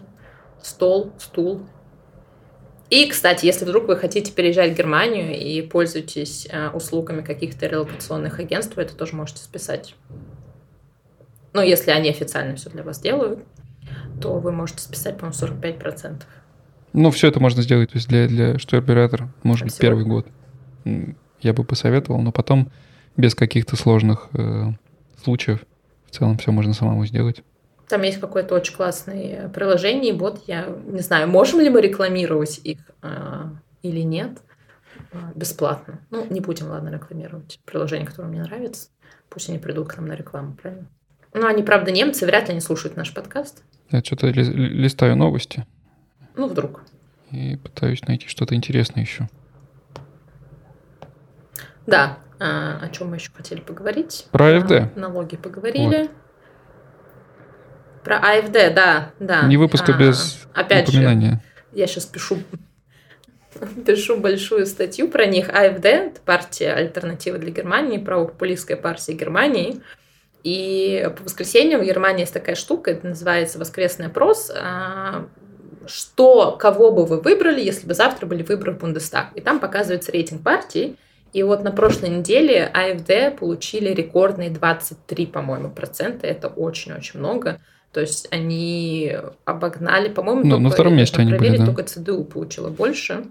Стол, стул. И, кстати, если вдруг вы хотите переезжать в Германию и пользуетесь э, услугами каких-то релокационных агентств, вы это тоже можете списать. Ну, если они официально все для вас делают, то вы можете списать, по-моему, 45%. Ну, все это можно сделать, то есть для, для что оператор, может быть, первый год я бы посоветовал, но потом без каких-то сложных э, случаев в целом все можно самому сделать. Там есть какое-то очень классное приложение, бот. Я не знаю, можем ли мы рекламировать их э, или нет э, бесплатно. Ну, не будем, ладно, рекламировать приложение, которое мне нравится. Пусть они придут к нам на рекламу, правильно? Ну, они, правда, немцы, вряд ли они слушают наш подкаст. Я что-то ли, листаю новости. Ну, вдруг. И пытаюсь найти что-то интересное еще. Да. А, о чем мы еще хотели поговорить? Про АФД. А, налоги поговорили. Вот. Про АФД, да, да. Не выпуска а, без опять упоминания. Же, я сейчас пишу пишу большую статью про них. АФД – это партия «Альтернатива для Германии», правопопулистская партия Германии. И по воскресеньям в Германии есть такая штука, это называется «Воскресный опрос», а, что, кого бы вы выбрали, если бы завтра были выборы в Бундестаг. И там показывается рейтинг партии. И вот на прошлой неделе АФД получили рекордные 23, по-моему, процента. Это очень-очень много. То есть они обогнали, по-моему, ну, на втором месте они были, да. только ЦДУ получила больше.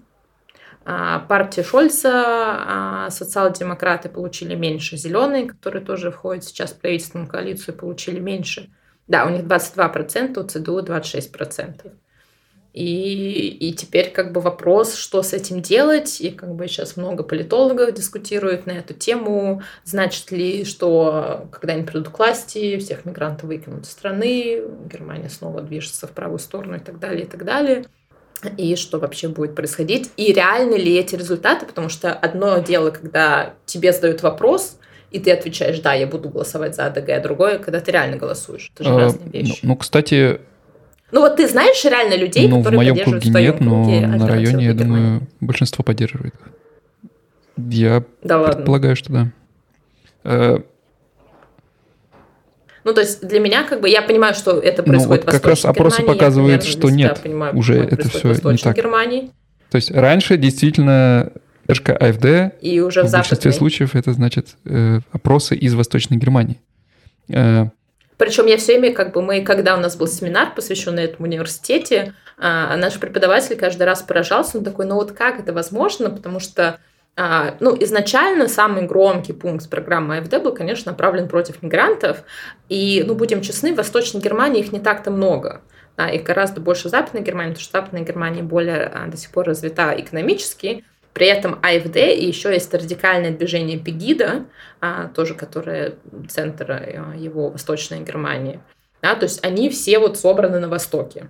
А, партия Шольца, а, социал-демократы получили меньше, зеленые, которые тоже входят сейчас в правительственную коалицию, получили меньше. Да, у них 22%, у ЦДУ 26%. И, и теперь как бы вопрос, что с этим делать, и как бы сейчас много политологов дискутируют на эту тему, значит ли, что когда они придут к власти, всех мигрантов выкинут из страны, Германия снова движется в правую сторону и так далее, и так далее. И что вообще будет происходить, и реальны ли эти результаты, потому что одно дело, когда тебе задают вопрос, и ты отвечаешь, да, я буду голосовать за АДГ, а другое, когда ты реально голосуешь. Это же а, разные вещи. Ну, ну, кстати... Ну, вот ты знаешь реально людей, ну, которые в моем поддерживают круге нет, но на районе, я думаю, большинство поддерживает. Я да предполагаю, ладно. что да. Э, ну, то есть для меня, как бы, я понимаю, что это ну, происходит ну, вот как раз опросы Германии, показывают, что нет, понимаю, уже это все не так. Германии. То есть раньше действительно поддержка АФД и уже в, в большинстве случаев это значит э, опросы из Восточной Германии. Э, причем я все время, как бы мы, когда у нас был семинар, посвященный этому университете, а, наш преподаватель каждый раз поражался, он такой, ну вот как это возможно, потому что а, ну, изначально самый громкий пункт программы АФД был, конечно, направлен против мигрантов. И, ну, будем честны, в Восточной Германии их не так-то много. Да, их гораздо больше в Западной Германии, потому что Западная Германия более а, до сих пор развита экономически. При этом АФД и еще есть радикальное движение Пегида, а, тоже которое центр его Восточной Германии. Да, то есть они все вот собраны на Востоке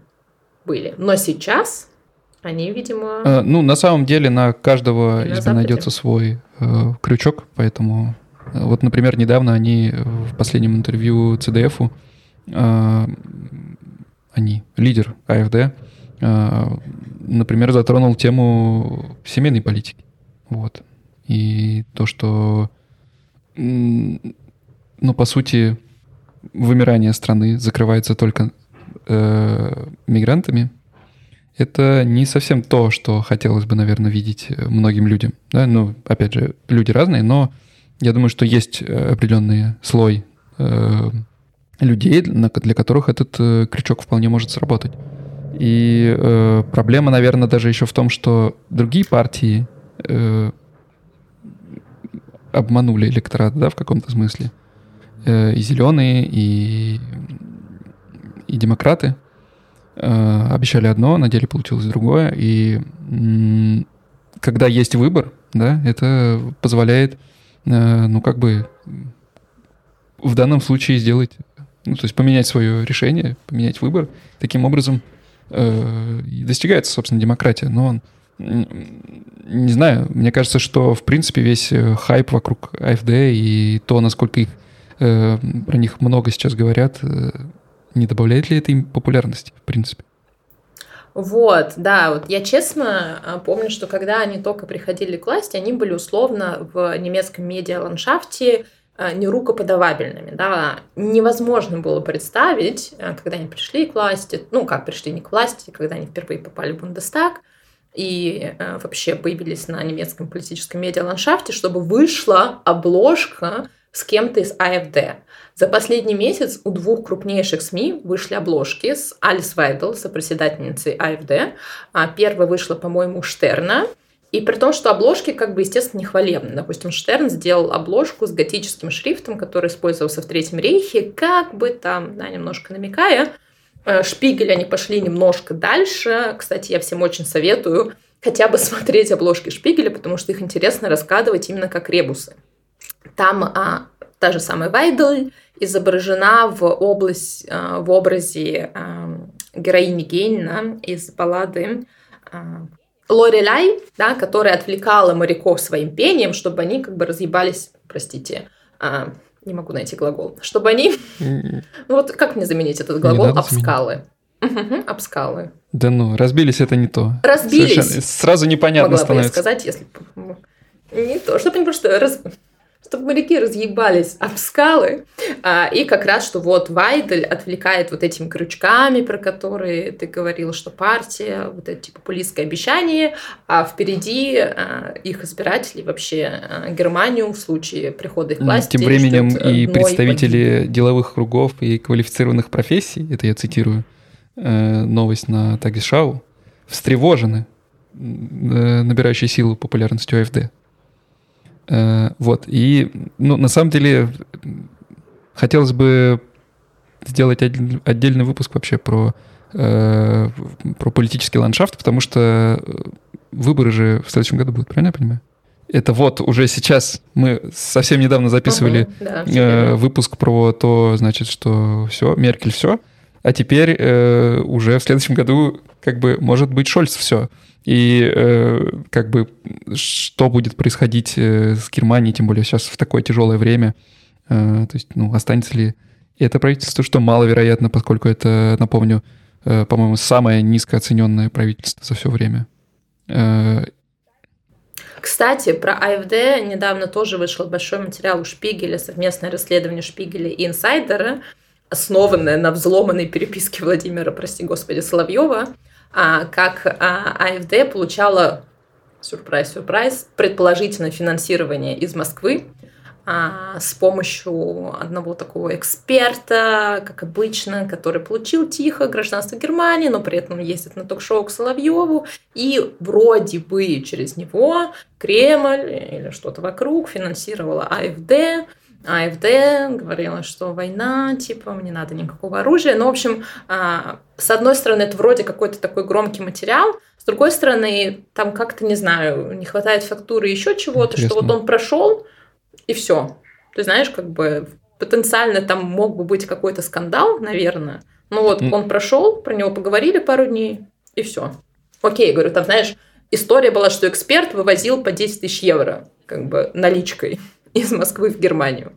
были. Но сейчас они, видимо... Э, ну, на самом деле на каждого из них найдется свой э, крючок, поэтому... Э, вот, например, недавно они в последнем интервью CDF, э, они, лидер АФД, э, например, затронул тему семейной политики. Вот. И то, что, ну, по сути, вымирание страны закрывается только э, мигрантами, это не совсем то, что хотелось бы, наверное, видеть многим людям. Да? Ну, опять же, люди разные, но я думаю, что есть определенный слой э, людей, для которых этот э, крючок вполне может сработать. И э, проблема, наверное, даже еще в том, что другие партии э, обманули электорат, да, в каком-то смысле. Э, и зеленые, и, и демократы — Э, обещали одно, на деле получилось другое. И когда есть выбор, да, это позволяет, э, ну, как бы в данном случае сделать, ну, то есть поменять свое решение, поменять выбор. Таким образом э, достигается, собственно, демократия. Но он, не знаю, мне кажется, что, в принципе, весь хайп вокруг АФД и то, насколько их, про них много сейчас говорят, не добавляет ли это им популярности, в принципе? Вот, да, вот я честно а, помню, что когда они только приходили к власти, они были условно в немецком медиа-ландшафте нерукоподавабельными, да, невозможно было представить, а, когда они пришли к власти, ну, как пришли не к власти, когда они впервые попали в Бундестаг, и вообще появились на немецком политическом медиа-ландшафте, чтобы вышла обложка с кем-то из АФД. За последний месяц у двух крупнейших СМИ вышли обложки с Алис Вайдл, сопредседательницей АФД. А первая вышла, по-моему, Штерна. И при том, что обложки, как бы, естественно, не хвалебны. Допустим, Штерн сделал обложку с готическим шрифтом, который использовался в Третьем рейхе, как бы там, да, немножко намекая. Э, Шпигель они пошли немножко дальше. Кстати, я всем очень советую хотя бы смотреть обложки Шпигеля, потому что их интересно раскладывать именно как ребусы. Там а, та же самая Вайдл изображена в, область, э, в образе э, героини Гейна из баллады Лореляй, да, которая отвлекала моряков своим пением, чтобы они как бы разъебались, простите, не могу найти глагол, чтобы они, ну вот как мне заменить этот глагол, обскалы. Угу, обскалы. Да ну, разбились это не то. Разбились. Совершенно, сразу непонятно Могла становится. Бы я сказать, если не то, чтобы они просто раз чтобы моряки разъебались об скалы. А, и как раз, что вот Вайдель отвлекает вот этими крючками, про которые ты говорил, что партия, вот эти популистские обещания, а впереди а, их избирателей вообще а, Германию в случае прихода их власти. Тем временем и представители погиб. деловых кругов и квалифицированных профессий, это я цитирую, э, новость на Тагишау, встревожены э, набирающей силу популярностью АФД. Э, вот. И, ну, на самом деле, хотелось бы сделать отдельный выпуск вообще про, э, про политический ландшафт, потому что выборы же в следующем году будут, правильно я понимаю? Это вот уже сейчас мы совсем недавно записывали угу, да, э, выпуск про то, значит, что все, Меркель все, а теперь э, уже в следующем году как бы может быть Шольц все. И э, как бы что будет происходить э, с Германией, тем более сейчас в такое тяжелое время, э, то есть, ну, останется ли это правительство, что маловероятно, поскольку это, напомню, э, по-моему, самое низкооцененное правительство за все время. Э, кстати, про АФД недавно тоже вышел большой материал у Шпигеля, совместное расследование Шпигеля и Инсайдера, основанное на взломанной переписке Владимира, прости господи, Соловьева, а, как а, АФД получала, сюрприз-сюрприз, предположительное финансирование из Москвы а, с помощью одного такого эксперта, как обычно, который получил тихо гражданство Германии, но при этом ездит на ток-шоу к Соловьеву, и вроде бы через него Кремль или что-то вокруг финансировала АФД, АФД говорила, что война, типа, не надо никакого оружия. Ну, в общем, а, с одной стороны, это вроде какой-то такой громкий материал, с другой стороны, там как-то, не знаю, не хватает фактуры еще чего-то, что вот он прошел, и все. Ты знаешь, как бы потенциально там мог бы быть какой-то скандал, наверное. Ну вот mm. он прошел, про него поговорили пару дней, и все. Окей, говорю, там, знаешь, история была, что эксперт вывозил по 10 тысяч евро, как бы наличкой из Москвы в Германию.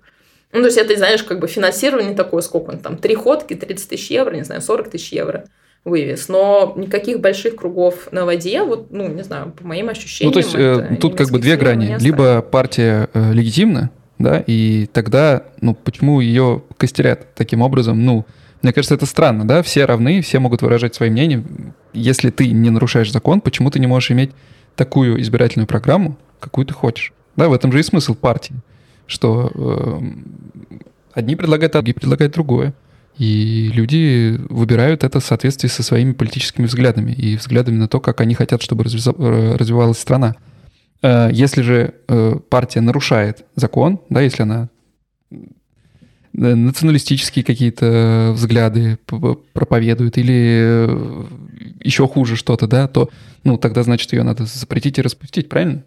Ну, то есть это, знаешь, как бы финансирование такое, сколько он там, три ходки, 30 тысяч евро, не знаю, 40 тысяч евро вывез. Но никаких больших кругов на воде, вот, ну, не знаю, по моим ощущениям. Ну, то есть э, тут как бы две грани. Либо партия э, легитимна, да, и тогда, ну, почему ее костерят таким образом? Ну, мне кажется, это странно, да, все равны, все могут выражать свои мнения. Если ты не нарушаешь закон, почему ты не можешь иметь такую избирательную программу, какую ты хочешь? Да, в этом же и смысл партии, что э, одни предлагают, а другие предлагают другое. И люди выбирают это в соответствии со своими политическими взглядами и взглядами на то, как они хотят, чтобы э, развивалась страна. Э, если же э, партия нарушает закон, да, если она националистические какие-то взгляды проповедует или еще хуже что-то, да, то, ну, тогда, значит, ее надо запретить и распустить, правильно?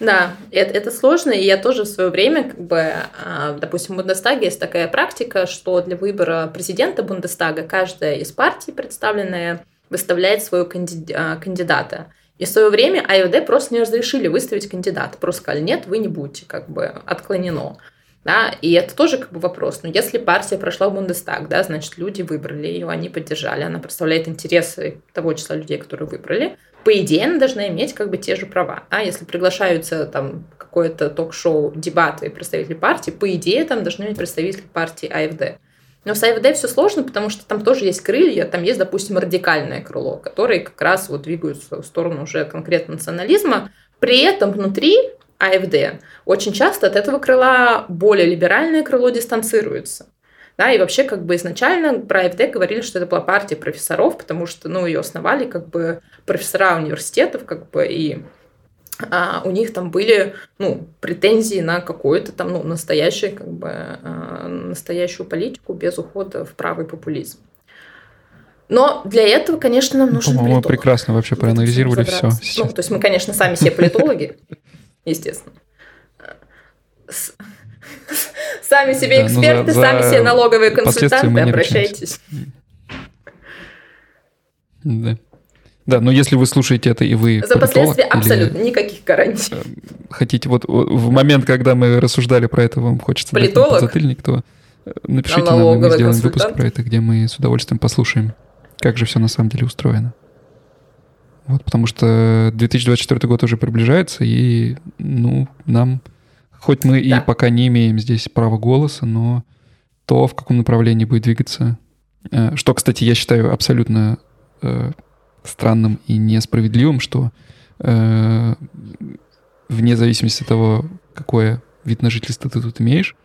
Да, это, это сложно, и я тоже в свое время, как бы, а, допустим, в Бундестаге есть такая практика, что для выбора президента Бундестага каждая из партий, представленная, выставляет своего а, кандидата. И в свое время АФД просто не разрешили выставить кандидата. Просто сказали, нет, вы не будете, как бы отклонено. Да, и это тоже как бы вопрос. Но если партия прошла в Бундестаг, да, значит, люди выбрали ее, они поддержали, она представляет интересы того числа людей, которые выбрали, по идее, она должна иметь как бы те же права. А если приглашаются там какое-то ток-шоу, дебаты представители партии, по идее, там должны быть представители партии АФД. Но с АФД все сложно, потому что там тоже есть крылья, там есть, допустим, радикальное крыло, которые как раз вот двигаются в сторону уже конкретно национализма. При этом внутри АФД очень часто от этого крыла более либеральное крыло дистанцируется. Да, и вообще как бы изначально про АФД говорили, что это была партия профессоров, потому что, ну, ее основали как бы профессора университетов, как бы, и а, у них там были, ну, претензии на какую-то там, ну, настоящую, как бы, а, настоящую политику без ухода в правый популизм. Но для этого, конечно, нам нужен По-моему, политолог. прекрасно вообще проанализировали все. Ну, то есть мы, конечно, сами все политологи, естественно. Сами себе да, ну эксперты, за, сами себе налоговые консультанты, обращайтесь. Да. Да, но если вы слушаете это и вы За последствия абсолютно никаких гарантий. Э, хотите, вот в момент, когда мы рассуждали про это, вам хочется Политолог? дать затыльник, то э, напишите нам, и мы сделаем выпуск про это, где мы с удовольствием послушаем, как же все на самом деле устроено. Вот, потому что 2024 год уже приближается, и, ну, нам, хоть мы да. и пока не имеем здесь права голоса, но то, в каком направлении будет двигаться, э, что, кстати, я считаю абсолютно странным и несправедливым, что э, вне зависимости от того, какое вид на жительство ты тут имеешь,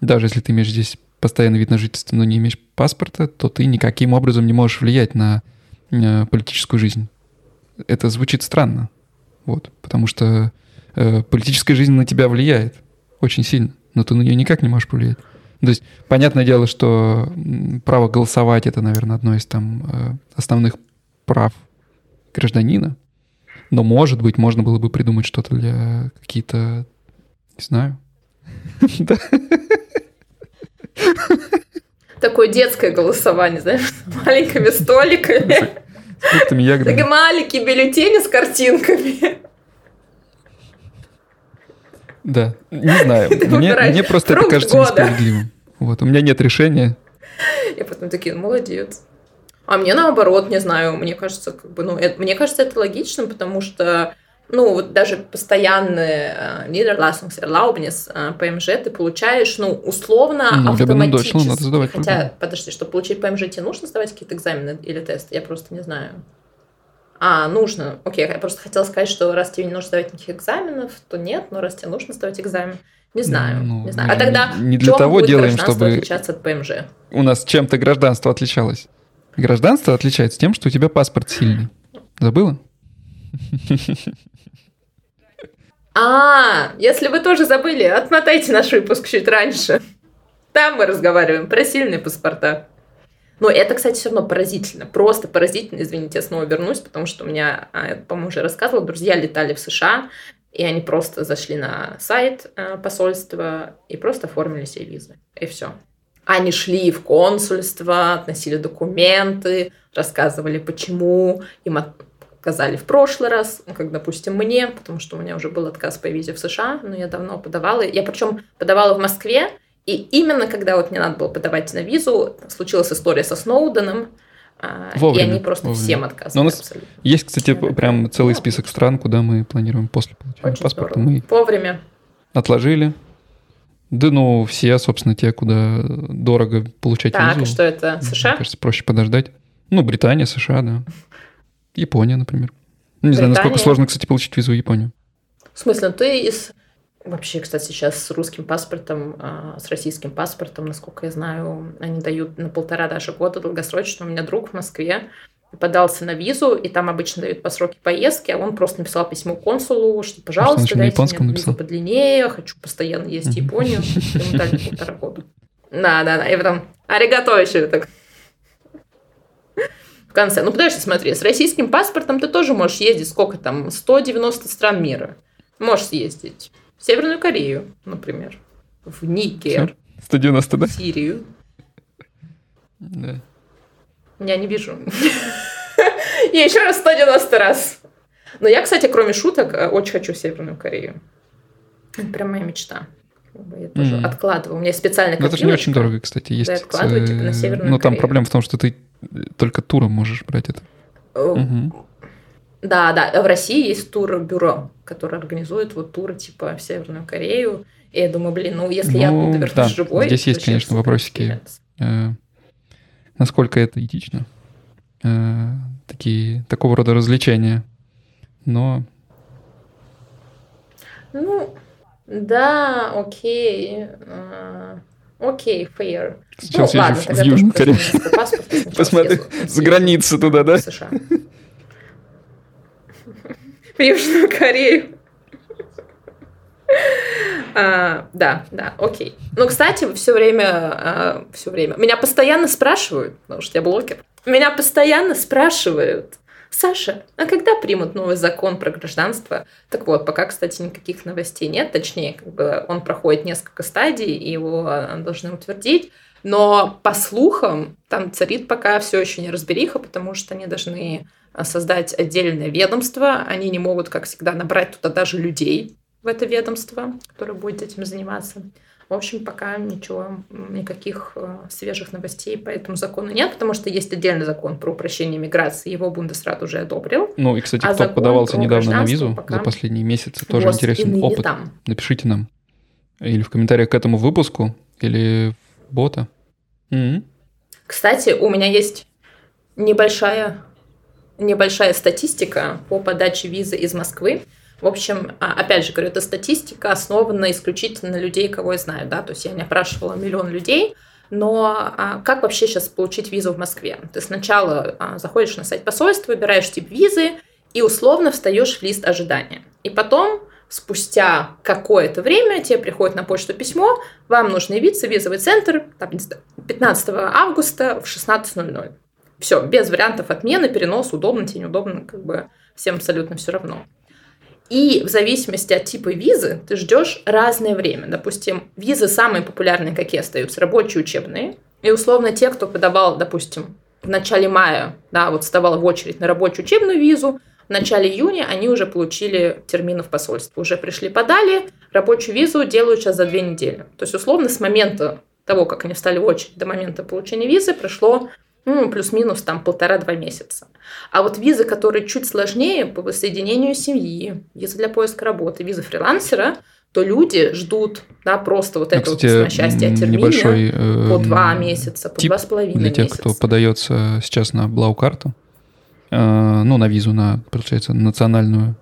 даже если ты имеешь здесь постоянный вид на жительство, но не имеешь паспорта, то ты никаким образом не можешь влиять на э, политическую жизнь. Это звучит странно, вот, потому что э, политическая жизнь на тебя влияет очень сильно, но ты на нее никак не можешь повлиять. То есть, понятное дело, что право голосовать это, наверное, одно из там э, основных прав гражданина. Но, может быть, можно было бы придумать что-то для какие-то... Не знаю. Такое детское голосование, знаешь, с маленькими столиками. С ягодами. Такие маленькие бюллетени с картинками. Да, не знаю. Мне, мне просто это кажется года. несправедливым. Вот, у меня нет решения. И потом такие, ну, молодец. А мне наоборот, не знаю, мне кажется, как бы, ну, это, мне кажется, это логичным, потому что ну, вот даже постоянные э, Niederlassungserlaubnis, э, ПМЖ ты получаешь, ну, условно, ну, автоматически. Дочь, ну, надо сдавать Хотя, проблему. подожди, чтобы получить ПМЖ, тебе нужно сдавать какие-то экзамены или тесты? Я просто не знаю. А, нужно. Окей, я просто хотела сказать, что раз тебе не нужно сдавать никаких экзаменов, то нет, но раз тебе нужно сдавать экзамен, не знаю, ну, не знаю. А тогда не для того делаем, чтобы отличаться от ПМЖ? У нас чем-то гражданство отличалось. Гражданство отличается тем, что у тебя паспорт сильный. Забыла? А, если вы тоже забыли, отмотайте наш выпуск чуть раньше. Там мы разговариваем про сильные паспорта. Но это, кстати, все равно поразительно. Просто поразительно. Извините, я снова вернусь, потому что у меня, а, по-моему, уже рассказывала, друзья летали в США, и они просто зашли на сайт а, посольства и просто оформили себе визы. И все. Они шли в консульство, относили документы, рассказывали, почему им отказали в прошлый раз, как, допустим, мне, потому что у меня уже был отказ по визе в США, но я давно подавала. Я причем подавала в Москве, и именно когда вот мне надо было подавать на визу, случилась история со Сноуденом, а, Вовремя, и они просто вовремя. всем отказывали. Но у нас абсолютно. есть, кстати, прям целый список стран, куда мы планируем после получения Очень паспорта. Здорово. Мы Вовремя. Отложили, да, ну, все, собственно, те, куда дорого получать так, визу. Так, что это? США? Мне кажется, проще подождать. Ну, Британия, США, да. Япония, например. Ну, не Британия. знаю, насколько сложно, кстати, получить визу в Японию. В смысле, ну, ты из... Вообще, кстати, сейчас с русским паспортом, а, с российским паспортом, насколько я знаю, они дают на полтора даже года долгосрочно. У меня друг в Москве, подался на визу, и там обычно дают по сроке поездки, а он просто написал письмо консулу, что, пожалуйста, дайте мне визу подлиннее, хочу постоянно ездить в Японию. Ему дали полтора года. Да, да, да. И потом, аригато еще так. В конце. Ну, подожди, смотри, с российским паспортом ты тоже можешь ездить, сколько там, 190 стран мира. Можешь съездить. В Северную Корею, например. В Нигер. 190, да? В Сирию. Да. Я не вижу. Я еще раз 190 раз. Но я, кстати, кроме шуток, э, очень хочу в Северную Корею. Это прям моя мечта. Я тоже mm. откладываю. У меня специально Но это же не очень дорого, кстати, есть. Да, откладываю, типа, на Северную Но там проблема в том, что ты только туром можешь брать это. Угу. Да, да. В России есть тур-бюро, которое организует вот туры типа в Северную Корею. И я думаю, блин, ну если ну, я буду вернусь да. живой... Здесь есть, конечно, вопросики насколько это этично. Э, такие, такого рода развлечения. Но... Ну, да, окей. Uh, окей, fair. Сейчас ну, ладно, в Южную Корею. Посмотри, с границы туда, да? США. В Южную Корею. А, да, да, окей. Ну, кстати, все время, а, все время. Меня постоянно спрашивают, потому что я блогер. Меня постоянно спрашивают, Саша, а когда примут новый закон про гражданство? Так вот, пока, кстати, никаких новостей нет, точнее, как бы он проходит несколько стадий, и его а, должны утвердить. Но по слухам, там царит пока все еще не разбериха, потому что они должны создать отдельное ведомство. Они не могут, как всегда, набрать туда даже людей в это ведомство, которое будет этим заниматься. В общем, пока ничего, никаких э, свежих новостей по этому закону нет, потому что есть отдельный закон про упрощение миграции, его Бундесрат уже одобрил. Ну и, кстати, а кто подавался недавно на визу пока... за последние месяцы, тоже вот интересный опыт. Там. Напишите нам. Или в комментариях к этому выпуску, или в бота. Mm-hmm. Кстати, у меня есть небольшая, небольшая статистика по подаче визы из Москвы. В общем, а, опять же говорю, это статистика основана исключительно на людей, кого я знаю, да, то есть я не опрашивала миллион людей, но а, как вообще сейчас получить визу в Москве? Ты сначала а, заходишь на сайт посольства, выбираешь тип визы и условно встаешь в лист ожидания. И потом, спустя какое-то время, тебе приходит на почту письмо, вам нужно явиться в визовый центр там, 15 августа в 16.00. Все, без вариантов отмены, перенос, удобно тебе, неудобно, как бы всем абсолютно все равно. И в зависимости от типа визы ты ждешь разное время. Допустим, визы самые популярные, какие остаются, рабочие, учебные. И условно те, кто подавал, допустим, в начале мая, да, вот вставал в очередь на рабочую учебную визу, в начале июня они уже получили термины в посольство. Уже пришли, подали, рабочую визу делают сейчас за две недели. То есть, условно, с момента того, как они встали в очередь до момента получения визы, прошло ну, плюс-минус там полтора-два месяца. А вот визы, которые чуть сложнее по воссоединению семьи, виза для поиска работы, виза фрилансера, то люди ждут, да, просто вот это вот счастья от небольшой, э, по два месяца, по два с половиной Для тех, месяца. кто подается сейчас на Блау-карту, э, ну, на визу, на, получается, национальную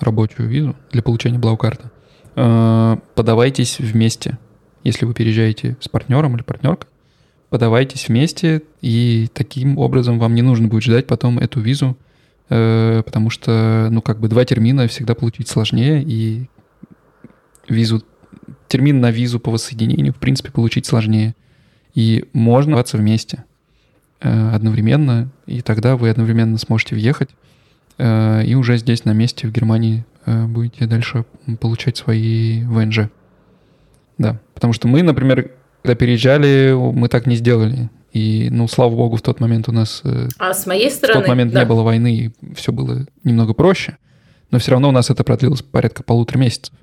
рабочую визу для получения Блау-карты, э, подавайтесь вместе. Если вы переезжаете с партнером или партнеркой, подавайтесь вместе, и таким образом вам не нужно будет ждать потом эту визу, э, потому что, ну, как бы два термина всегда получить сложнее, и визу, термин на визу по воссоединению, в принципе, получить сложнее. И можно оставаться вместе э, одновременно, и тогда вы одновременно сможете въехать, э, и уже здесь на месте в Германии будете дальше получать свои ВНЖ. Да, потому что мы, например, когда переезжали, мы так не сделали. И, ну, слава богу, в тот момент у нас... Э, а с моей стороны... В тот момент да. не было войны, и все было немного проще. Но все равно у нас это продлилось порядка полутора месяцев,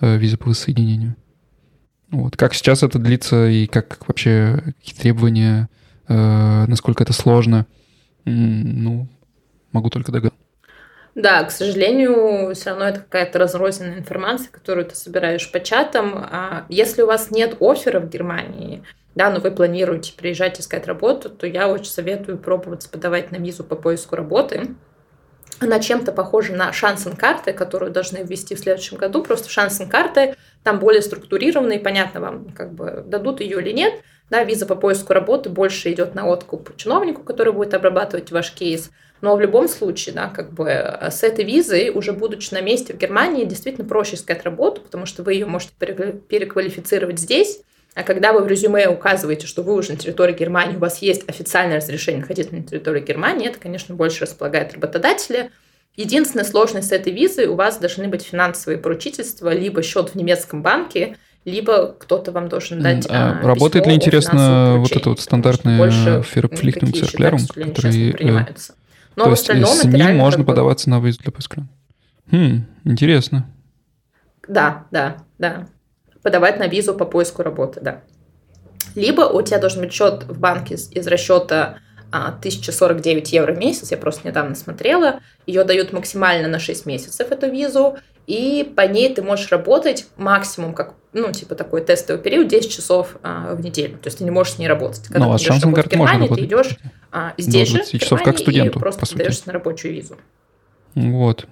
э, виза по воссоединению. Вот. Как сейчас это длится, и как вообще какие требования, э, насколько это сложно, ну, могу только догадаться. Да, к сожалению, все равно это какая-то разрозненная информация, которую ты собираешь по чатам. А если у вас нет оффера в Германии, да, но вы планируете приезжать искать работу, то я очень советую пробовать подавать на визу по поиску работы. Она чем-то похожа на шансен-карты, которую должны ввести в следующем году. Просто шансен-карты там более структурированные, понятно вам, как бы дадут ее или нет. Да, виза по поиску работы больше идет на откуп чиновнику, который будет обрабатывать ваш кейс. Но в любом случае, да, как бы э, с этой визой, уже будучи на месте в Германии, действительно проще искать работу, потому что вы ее можете переквалифицировать здесь, а когда вы в резюме указываете, что вы уже на территории Германии, у вас есть официальное разрешение находиться на территории Германии, это, конечно, больше располагает работодателя. Единственная сложность с этой визой, у вас должны быть финансовые поручительства, либо счет в немецком банке, либо кто-то вам должен дать а, а Работает ли, интересно, вот это вот стандартное Ферпфлихтинг цирклярум, который... Но То в остальном есть с ним можно подаваться на выезд для поиска. Хм, интересно. Да, да, да. Подавать на визу по поиску работы, да. Либо у тебя должен быть счет в банке из, из расчета 1049 евро в месяц, я просто недавно смотрела. Ее дают максимально на 6 месяцев, эту визу, и по ней ты можешь работать максимум, как, ну, типа такой тестовый период, 10 часов а, в неделю. То есть ты не можешь с ней работать. Когда ну, а ты идешь работать в Германии, ты идешь а, здесь же, часов как студенту, и просто подаешься на рабочую визу. Вот.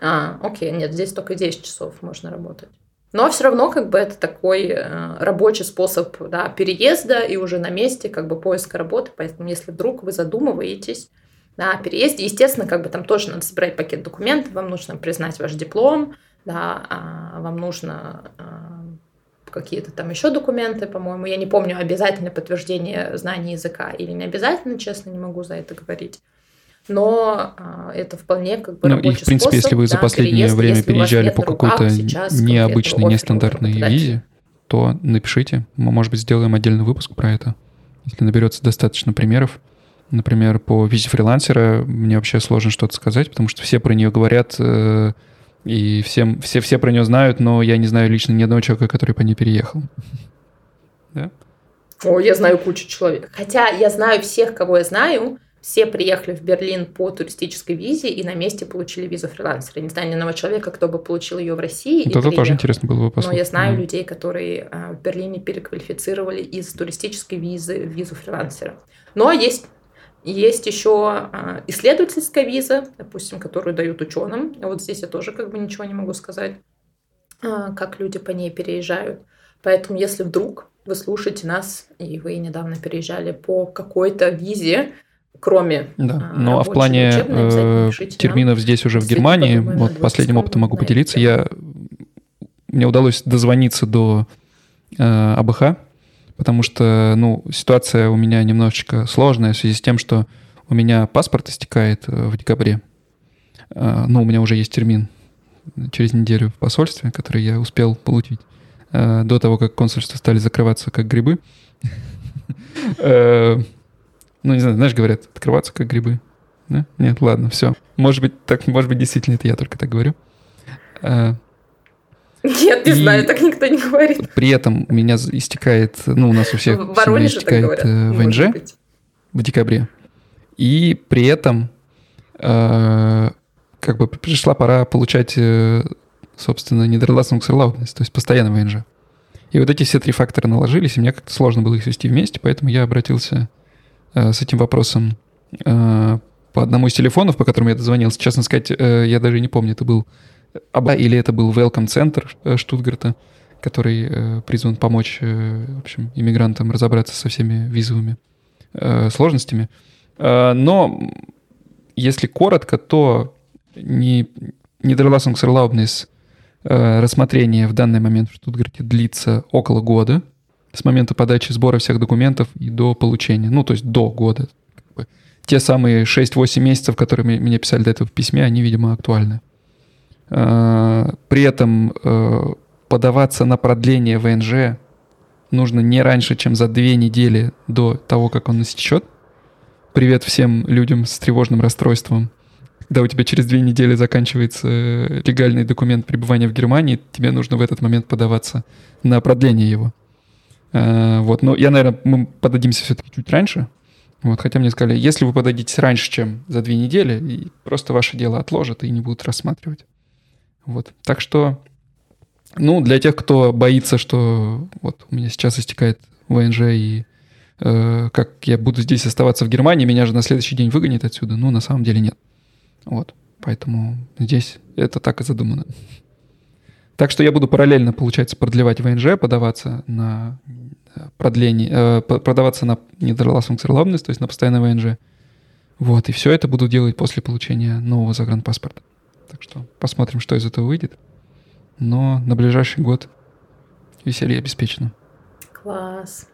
А, окей, нет, здесь только 10 часов можно работать. Но все равно как бы это такой э, рабочий способ да, переезда и уже на месте как бы поиска работы. Поэтому если вдруг вы задумываетесь да, о переезде, естественно, как бы там тоже надо собирать пакет документов, вам нужно признать ваш диплом, да, а вам нужно а, какие-то там еще документы, по-моему. Я не помню, обязательное подтверждение знаний языка или не обязательно, честно, не могу за это говорить. но а, это вполне как бы Ну и, в принципе, способ, если вы за последнее переезд, время переезжали по какой-то необычной, нестандартной визе, то напишите. Мы, может быть, сделаем отдельный выпуск про это, если наберется достаточно примеров. Например, по визе фрилансера мне вообще сложно что-то сказать, потому что все про нее говорят, э, и всем, все, все про нее знают, но я не знаю лично ни одного человека, который по ней переехал. Да? О, я знаю кучу человек. Хотя я знаю всех, кого я знаю, все приехали в Берлин по туристической визе и на месте получили визу фрилансера. Не знаю ни одного человека, кто бы получил ее в России. Это тоже интересно было бы послушать. Но я знаю да. людей, которые а, в Берлине переквалифицировали из туристической визы в визу фрилансера. Но есть есть еще а, исследовательская виза, допустим, которую дают ученым. Вот здесь я тоже как бы ничего не могу сказать, а, как люди по ней переезжают. Поэтому, если вдруг вы слушаете нас, и вы недавно переезжали по какой-то визе, кроме да. Ну а в плане э, терминов здесь уже в Германии, вот последним опытом могу поделиться, я мне удалось дозвониться до э, АБХ, потому что, ну, ситуация у меня немножечко сложная в связи с тем, что у меня паспорт истекает э, в декабре. Э, ну, у меня уже есть термин через неделю в посольстве, который я успел получить э, до того, как консульства стали закрываться как грибы. Ну, не знаю, знаешь, говорят, открываться как грибы. Нет, ладно, все. Может быть, так, может быть, действительно это я только так говорю. Нет, не и знаю, так никто не говорит. При этом у меня истекает, ну, у нас у всех в Воронеже истекает говорят, э, ВНЖ в декабре. И при этом э, как бы пришла пора получать, э, собственно, Нидерландсунгсерлаубность, то есть постоянно ВНЖ. И вот эти все три фактора наложились, и мне как-то сложно было их свести вместе, поэтому я обратился э, с этим вопросом э, по одному из телефонов, по которому я дозвонился. Честно сказать, э, я даже не помню, это был или это был Welcome Center э, Штутгарта, который э, призван помочь, э, в общем, иммигрантам разобраться со всеми визовыми сложностями. Но если коротко, то не, э, рассмотрение в данный момент в Штутгарте длится около года с момента подачи сбора всех документов и до получения. Ну, то есть до года. Те самые 6-8 месяцев, которые мне писали до этого в письме, они, видимо, актуальны. Э, при этом э, подаваться на продление ВНЖ нужно не раньше, чем за две недели до того, как он истечет. Привет всем людям с тревожным расстройством. Когда у тебя через две недели заканчивается легальный документ пребывания в Германии, тебе нужно в этот момент подаваться на продление его. Э, вот, но я, наверное, мы подадимся все-таки чуть раньше. Вот, хотя мне сказали, если вы подадитесь раньше, чем за две недели, просто ваше дело отложат и не будут рассматривать. Вот. Так что, ну, для тех, кто боится, что вот у меня сейчас истекает ВНЖ и э, как я буду здесь оставаться в Германии, меня же на следующий день выгонят отсюда. Ну, на самом деле нет. Вот. Поэтому здесь это так и задумано. Так что я буду параллельно, получается, продлевать ВНЖ, подаваться на э, продление, э, продаваться на Нидерландсунгсерлабность, то есть на постоянный ВНЖ. Вот, и все это буду делать после получения нового загранпаспорта. Так что посмотрим, что из этого выйдет. Но на ближайший год веселье обеспечено. Класс.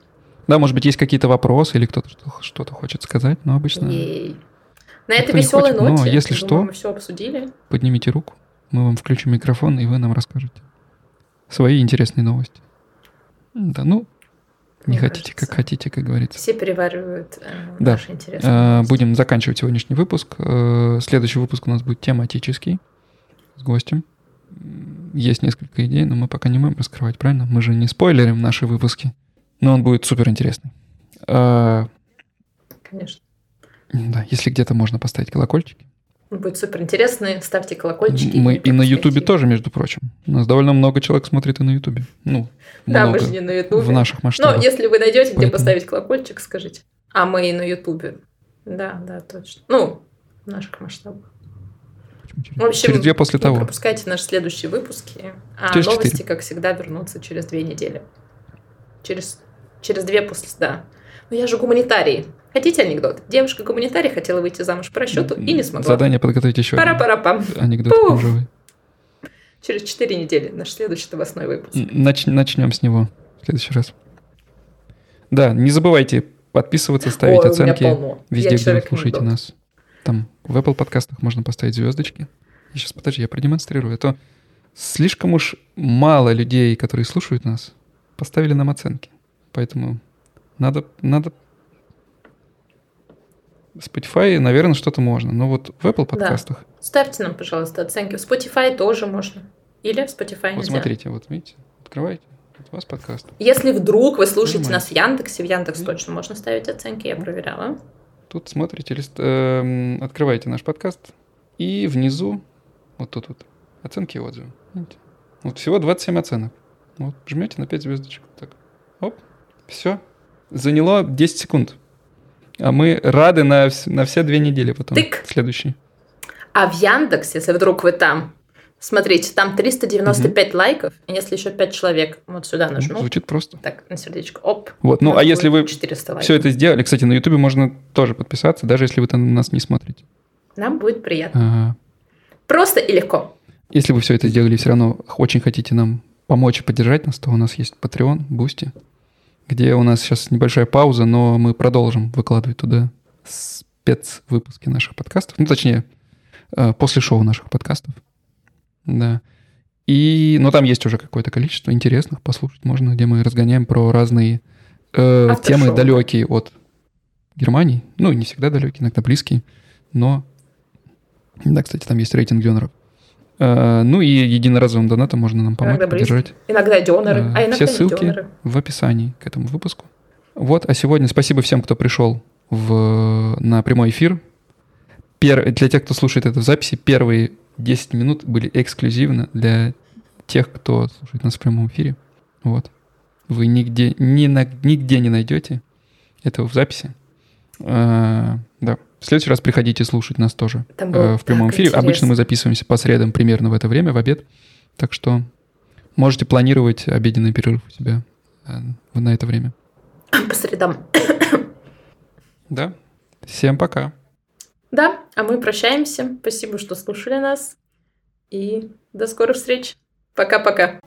Да, может быть, есть какие-то вопросы или кто-то что-то хочет сказать, но обычно... Ей. На этой веселой ноте, но если что, мы все обсудили. Поднимите руку, мы вам включим микрофон, и вы нам расскажете свои интересные новости. Да, ну, не хотите, кажется, как хотите, как говорится. Все переваривают э, да. наши интересные э, Будем заканчивать сегодняшний выпуск. Э, следующий выпуск у нас будет тематический с гостем. Есть несколько идей, но мы пока не можем раскрывать, правильно? Мы же не спойлерим наши выпуски. Но он будет супер интересный. Э, Конечно. Да, если где-то можно поставить колокольчики. Будет супер интересно. Ставьте колокольчики. Мы и на Ютубе тоже, между прочим. У нас довольно много человек смотрит и на Ютубе. Ну, да, мы же не на Ютубе. В наших масштабах. Но если вы найдете, Поэтому... где поставить колокольчик, скажите. А мы и на Ютубе. Да, да, точно. Ну, в наших масштабах. В общем, через две после того. пропускайте наши следующие выпуски. А через новости, 4. как всегда, вернутся через две недели. Через, через две после... Да. Но я же гуманитарий. Хотите анекдот? Девушка-гуманитарий хотела выйти замуж по расчету и не смогла. Задание подготовить еще. Пара-пара-пам. Анекдот бомжевый. Через 4 недели наш следующий новостной выпуск. Нач- начнем с него в следующий раз. Да, не забывайте подписываться, ставить Ой, оценки везде, где вы слушаете нас. Там В Apple подкастах можно поставить звездочки. И сейчас, подожди, я продемонстрирую. Это слишком уж мало людей, которые слушают нас, поставили нам оценки. Поэтому надо, надо Spotify, наверное, что-то можно. Но вот в Apple подкастах... Да. Ставьте нам, пожалуйста, оценки. В Spotify тоже можно. Или в Spotify Вот смотрите, вот видите, открывайте. Это у вас подкаст. Если вдруг вы слушаете Понимаете. нас в Яндексе, в Яндекс точно можно ставить оценки, я проверяла. Тут смотрите, лист, э, открываете наш подкаст, и внизу, вот тут вот, оценки и отзывы. Видите? Вот всего 27 оценок. Вот, жмете на 5 звездочек. Так, оп, все. Заняло 10 секунд. А мы рады на, на все две недели потом. Тык. Следующий. А в Яндекс, если вдруг вы там, смотрите, там 395 угу. лайков, и если еще 5 человек вот сюда нажму. Ну, звучит просто. Так, на сердечко, оп. Вот, ну а если вы все это сделали, кстати, на Ютубе можно тоже подписаться, даже если вы там нас не смотрите. Нам будет приятно. Ага. Просто и легко. Если вы все это сделали и все равно очень хотите нам помочь и поддержать нас, то у нас есть Patreon, Boosty где у нас сейчас небольшая пауза, но мы продолжим выкладывать туда спецвыпуски наших подкастов. Ну, точнее, э, после шоу наших подкастов. Да. И, ну, там есть уже какое-то количество интересных, послушать можно, где мы разгоняем про разные э, темы далекие от Германии. Ну, не всегда далекие, иногда близкие, но... Да, кстати, там есть рейтинг доноров. Э, ну и единоразовым донатом можно нам помочь, иногда поддержать. Иногда доноры, а иногда Все ссылки доноры. в описании к этому выпуску. Вот, а сегодня спасибо всем, кто пришел в, на прямой эфир. Пер, для тех, кто слушает это в записи, первые 10 минут были эксклюзивно для тех, кто слушает нас в прямом эфире. Вот. Вы нигде, ни на, нигде не найдете этого в записи. А, да. В следующий раз приходите слушать нас тоже э, в прямом эфире. Интересно. Обычно мы записываемся по средам примерно в это время, в обед. Так что можете планировать обеденный перерыв у себя э, на это время. По средам. Да. Всем пока. Да, а мы прощаемся. Спасибо, что слушали нас. И до скорых встреч. Пока-пока.